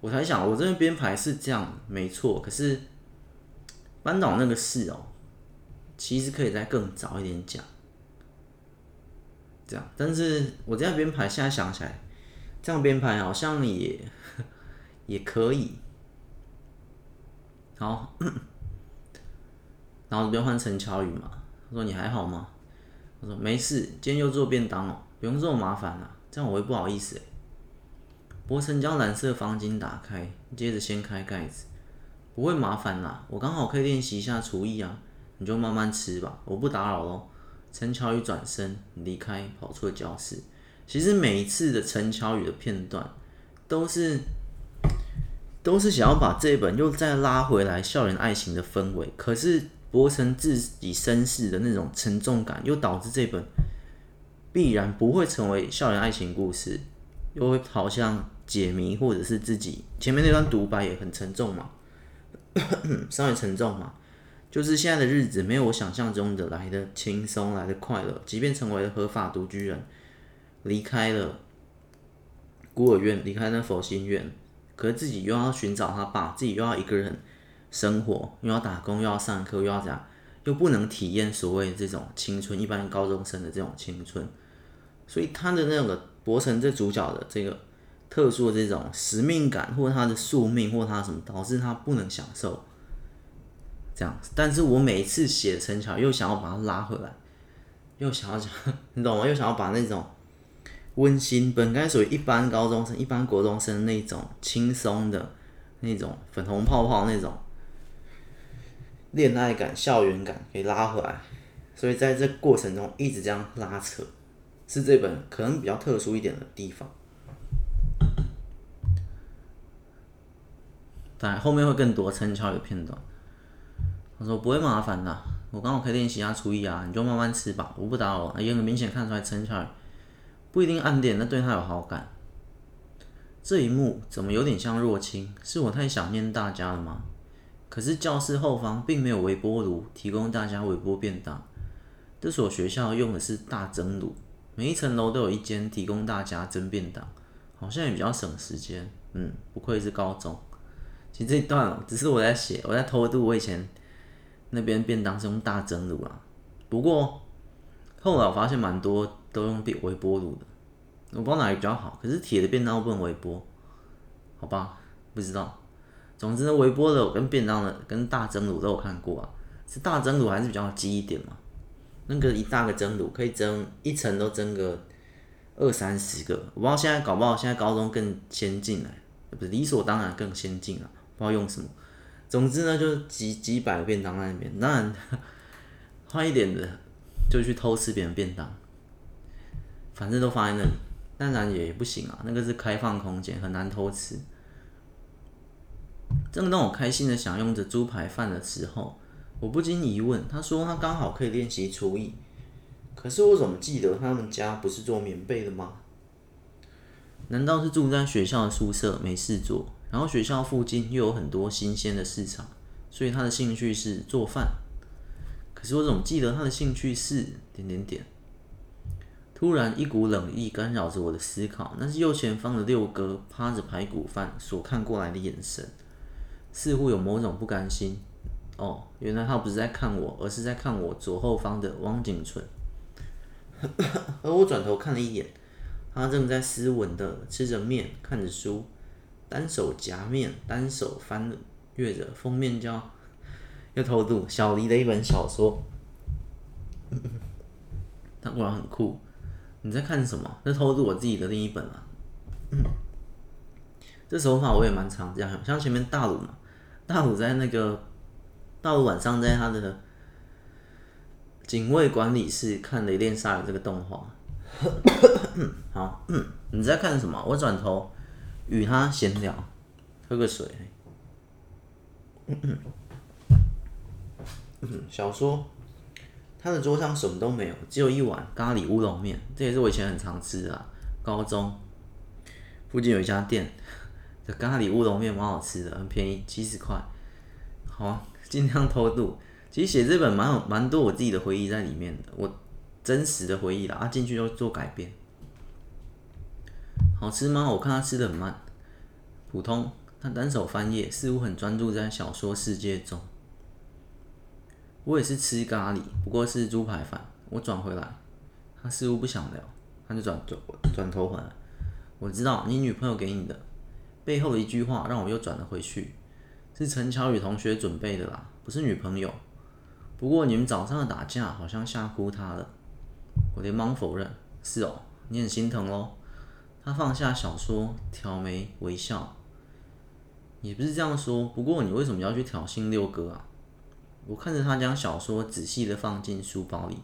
我才想，我这边编排是这样没错。可是班导那个事哦，其实可以再更早一点讲，这样。但是我这样编排，现在想起来，这样编排好像也 (laughs) 也可以。好，然后 (clears throat) 这边换陈乔宇嘛，他说你还好吗？我说没事，今天又做便当哦，不用这么麻烦了，这样我会不好意思。博成将蓝色方巾打开，接着掀开盖子，不会麻烦啦，我刚好可以练习一下厨艺啊，你就慢慢吃吧，我不打扰喽。陈乔宇转身离开，跑出了教室。其实每一次的陈乔宇的片段，都是都是想要把这本又再拉回来校园爱情的氛围，可是。博成自己身世的那种沉重感，又导致这本必然不会成为校园爱情故事，又会跑向解谜，或者是自己前面那段独白也很沉重嘛，(coughs) 稍微沉重嘛，就是现在的日子没有我想象中的来的轻松，来的快乐。即便成为了合法独居人，离开了孤儿院，离开那佛心院，可是自己又要寻找他爸，自己又要一个人。生活又要打工，又要上课，又要这样，又不能体验所谓这种青春，一般高中生的这种青春，所以他的那个博成这主角的这个特殊的这种使命感，或他的宿命，或他什么，导致他不能享受这样。但是我每一次写陈乔，又想要把它拉回来，又想要讲，(laughs) 你懂吗？又想要把那种温馨，本该属于一般高中生、一般国中生那种轻松的那种粉红泡泡那种。恋爱感、校园感给拉回来，所以在这过程中一直这样拉扯，是这本可能比较特殊一点的地方。当然后面会更多陈乔的片段。他说不会麻烦的，我刚好可以练习一下厨艺啊，你就慢慢吃吧，我不打扰。也很明显看出来陈乔宇不一定暗恋，但对他有好感。这一幕怎么有点像若清？是我太想念大家了吗？可是教室后方并没有微波炉提供大家微波便当，这所学校用的是大蒸炉，每一层楼都有一间提供大家蒸便当，好像也比较省时间。嗯，不愧是高中。其实这一段只是我在写，我在偷渡。我以前那边便当是用大蒸炉啊，不过后来我发现蛮多都用微波炉的，我不知道哪个比较好。可是铁的便当不能微波，好吧？不知道。总之呢，微波炉跟便当的跟大蒸炉都有看过啊，是大蒸炉还是比较机一点嘛？那个一大个蒸炉可以蒸一层都蒸个二三十个，我不知道现在搞不好现在高中更先进了，不是理所当然更先进了，不知道用什么。总之呢，就是几几百个便当在那边，当然坏一点的就去偷吃别人便当，反正都放在那里，当然也不行啊，那个是开放空间，很难偷吃。正当我开心的享用着猪排饭的时候，我不禁疑问：他说他刚好可以练习厨艺，可是我怎么记得他们家不是做棉被的吗？难道是住在学校的宿舍没事做，然后学校附近又有很多新鲜的市场，所以他的兴趣是做饭？可是我总记得他的兴趣是点点点？突然一股冷意干扰着我的思考，那是右前方的六哥趴着排骨饭所看过来的眼神。似乎有某种不甘心，哦，原来他不是在看我，而是在看我左后方的汪景纯。(laughs) 而我转头看了一眼，他正在斯文的吃着面，看着书，单手夹面，单手翻阅着封面叫又偷渡小黎的一本小说。(laughs) 他果然很酷。你在看什么？在偷渡我自己的另一本了。这手法我也蛮常这样，像前面大鲁嘛。大鲁在那个大鲁晚上在他的警卫管理室看《雷电鲨鱼》这个动画。(coughs) 好，(coughs) 你在看什么？我转头与他闲聊，喝个水。小说，他的桌上什么都没有，只有一碗咖喱乌龙面，这也是我以前很常吃的啊。高中附近有一家店。(laughs) 咖喱乌龙面蛮好吃的，很便宜，七十块。好啊，尽量偷渡。其实写这本蛮有蛮多我自己的回忆在里面的，我真实的回忆啦。啊，进去就做改编。好吃吗？我看他吃的很慢，普通。他单手翻页，似乎很专注在小说世界中。我也是吃咖喱，不过是猪排饭。我转回来，他似乎不想聊，他就转转转头回来。我知道你女朋友给你的。背后的一句话让我又转了回去，是陈乔宇同学准备的啦，不是女朋友。不过你们早上的打架好像吓哭她了。我连忙否认：“是哦，你很心疼哦。”他放下小说，挑眉微笑。也不是这样说，不过你为什么要去挑衅六哥啊？我看着他将小说仔细的放进书包里，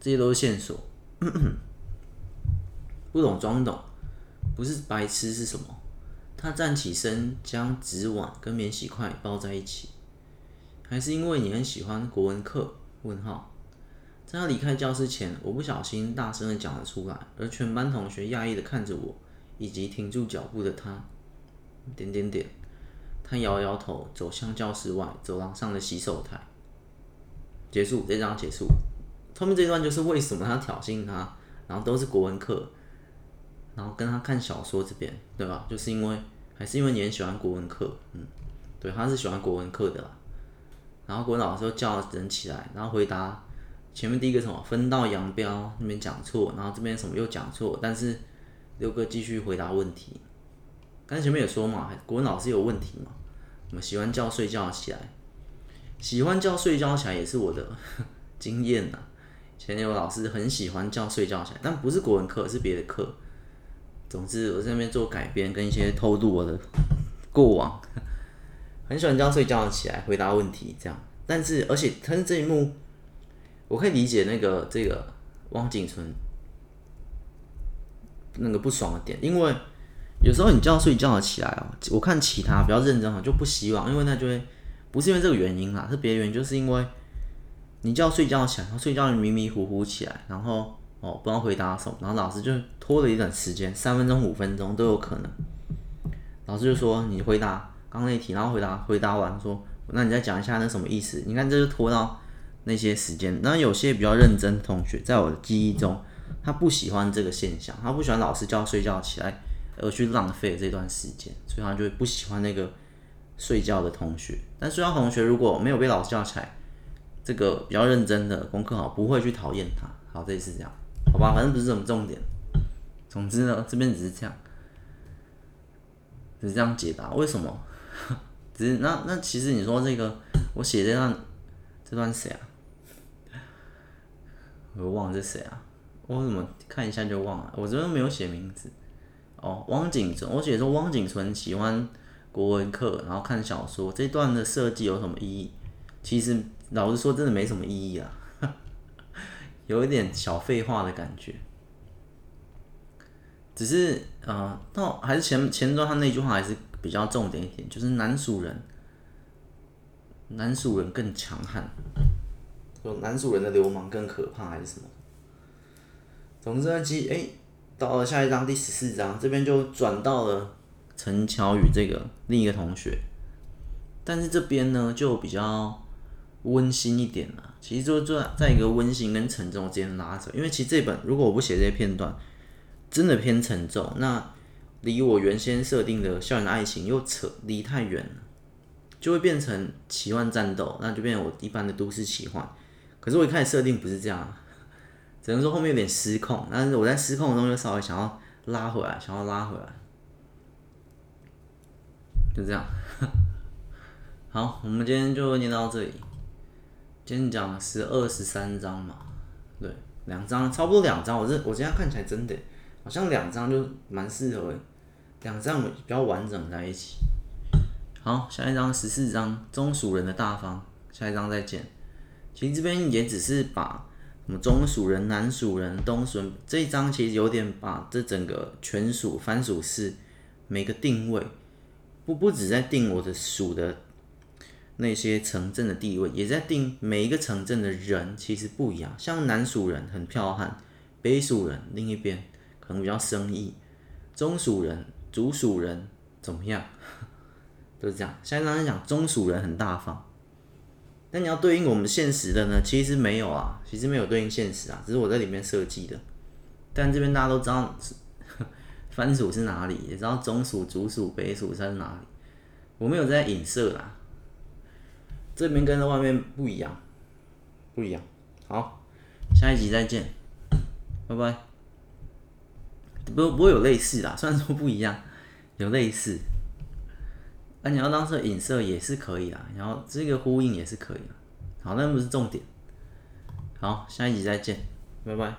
这些都是线索。(clears throat) 不懂装懂，不是白痴是什么？他站起身，将纸碗跟免洗筷抱在一起。还是因为你很喜欢国文课？问号。在他离开教室前，我不小心大声的讲了出来，而全班同学讶异的看着我，以及停住脚步的他。点点点。他摇摇头，走向教室外走廊上的洗手台。结束，这章结束。后面这段就是为什么他挑衅他，然后都是国文课，然后跟他看小说这边，对吧？就是因为。还是因为你很喜欢国文课，嗯，对，他是喜欢国文课的啦。然后国文老师就叫人起来，然后回答前面第一个什么分道扬镳那边讲错，然后这边什么又讲错，但是六哥继续回答问题。刚前面有说嘛，国文老师有问题嘛？我们喜欢叫睡觉起来，喜欢叫睡觉起来也是我的 (laughs) 经验呐。前有老师很喜欢叫睡觉起来，但不是国文课，是别的课。总之，我在那边做改编，跟一些偷渡我的过往，很喜欢这样睡觉起来回答问题，这样。但是，而且他是这一幕，我可以理解那个这个汪景纯那个不爽的点，因为有时候你叫睡觉起来哦，我看其他比较认真的就不希望，因为那就会不是因为这个原因啦，是别的原因，就是因为你叫睡觉起来，然后睡觉迷迷糊糊起来，然后。哦，不知道回答什么，然后老师就拖了一段时间，三分钟、五分钟都有可能。老师就说：“你回答刚刚那题，然后回答回答完说，那你再讲一下那什么意思？你看这就拖到那些时间。那有些比较认真同学，在我的记忆中，他不喜欢这个现象，他不喜欢老师叫睡觉起来而去浪费这段时间，所以他就会不喜欢那个睡觉的同学。但睡觉同学如果没有被老师叫起来，这个比较认真的功课好，不会去讨厌他。好，这也是这样。”好吧，反正不是什么重点。总之呢，这边只是这样，只是这样解答。为什么？(laughs) 只是那那其实你说这个，我写这段这段谁啊？我忘了是谁啊？我怎么看一下就忘了？我这边没有写名字。哦，汪景纯，我写说汪景纯喜欢国文课，然后看小说，这段的设计有什么意义？其实老实说，真的没什么意义啊，(laughs) 有一点小废话的感觉。只是呃，到还是前前段他那句话还是比较重点一点，就是南蜀人，南蜀人更强悍，就男主人的流氓更可怕还是什么？总之呢，其实哎，到了下一章第十四章这边就转到了陈乔宇这个另一个同学，但是这边呢就比较温馨一点了。其实就在在一个温馨跟沉重之间拉扯，因为其实这本如果我不写这些片段。真的偏沉重，那离我原先设定的校园爱情又扯离太远了，就会变成奇幻战斗，那就变成我一般的都市奇幻。可是我一开始设定不是这样，只能说后面有点失控，但是我在失控中就稍微想要拉回来，想要拉回来，就这样。(laughs) 好，我们今天就念到这里，今天讲十二十三章嘛，对，两章差不多两章，我这我今天看起来真的。好像两张就蛮适合，两张比较完整在一起。好，下一张十四章中蜀人的大方，下一章再见。其实这边也只是把什么中蜀人、南蜀人、东蜀这一章，其实有点把这整个全蜀番薯氏每个定位，不不只在定我的蜀的那些城镇的地位，也在定每一个城镇的人其实不一样。像南蜀人很剽悍，北蜀人另一边。可能比较生意，中蜀人、主蜀人怎么样？就是这样。下一章讲中蜀人很大方，那你要对应我们现实的呢？其实没有啊，其实没有对应现实啊，只是我在里面设计的。但这边大家都知道，(laughs) 番薯是哪里，也知道中薯、主薯、北薯在哪里。我没有在影射啦，这边跟在外面不一样，不一样。好，下一集再见，拜拜。不不会有类似啦，虽然说不一样，有类似。那、你要当成影射也是可以啦，然后这个呼应也是可以的。好，那不是重点。好，下一集再见，拜拜。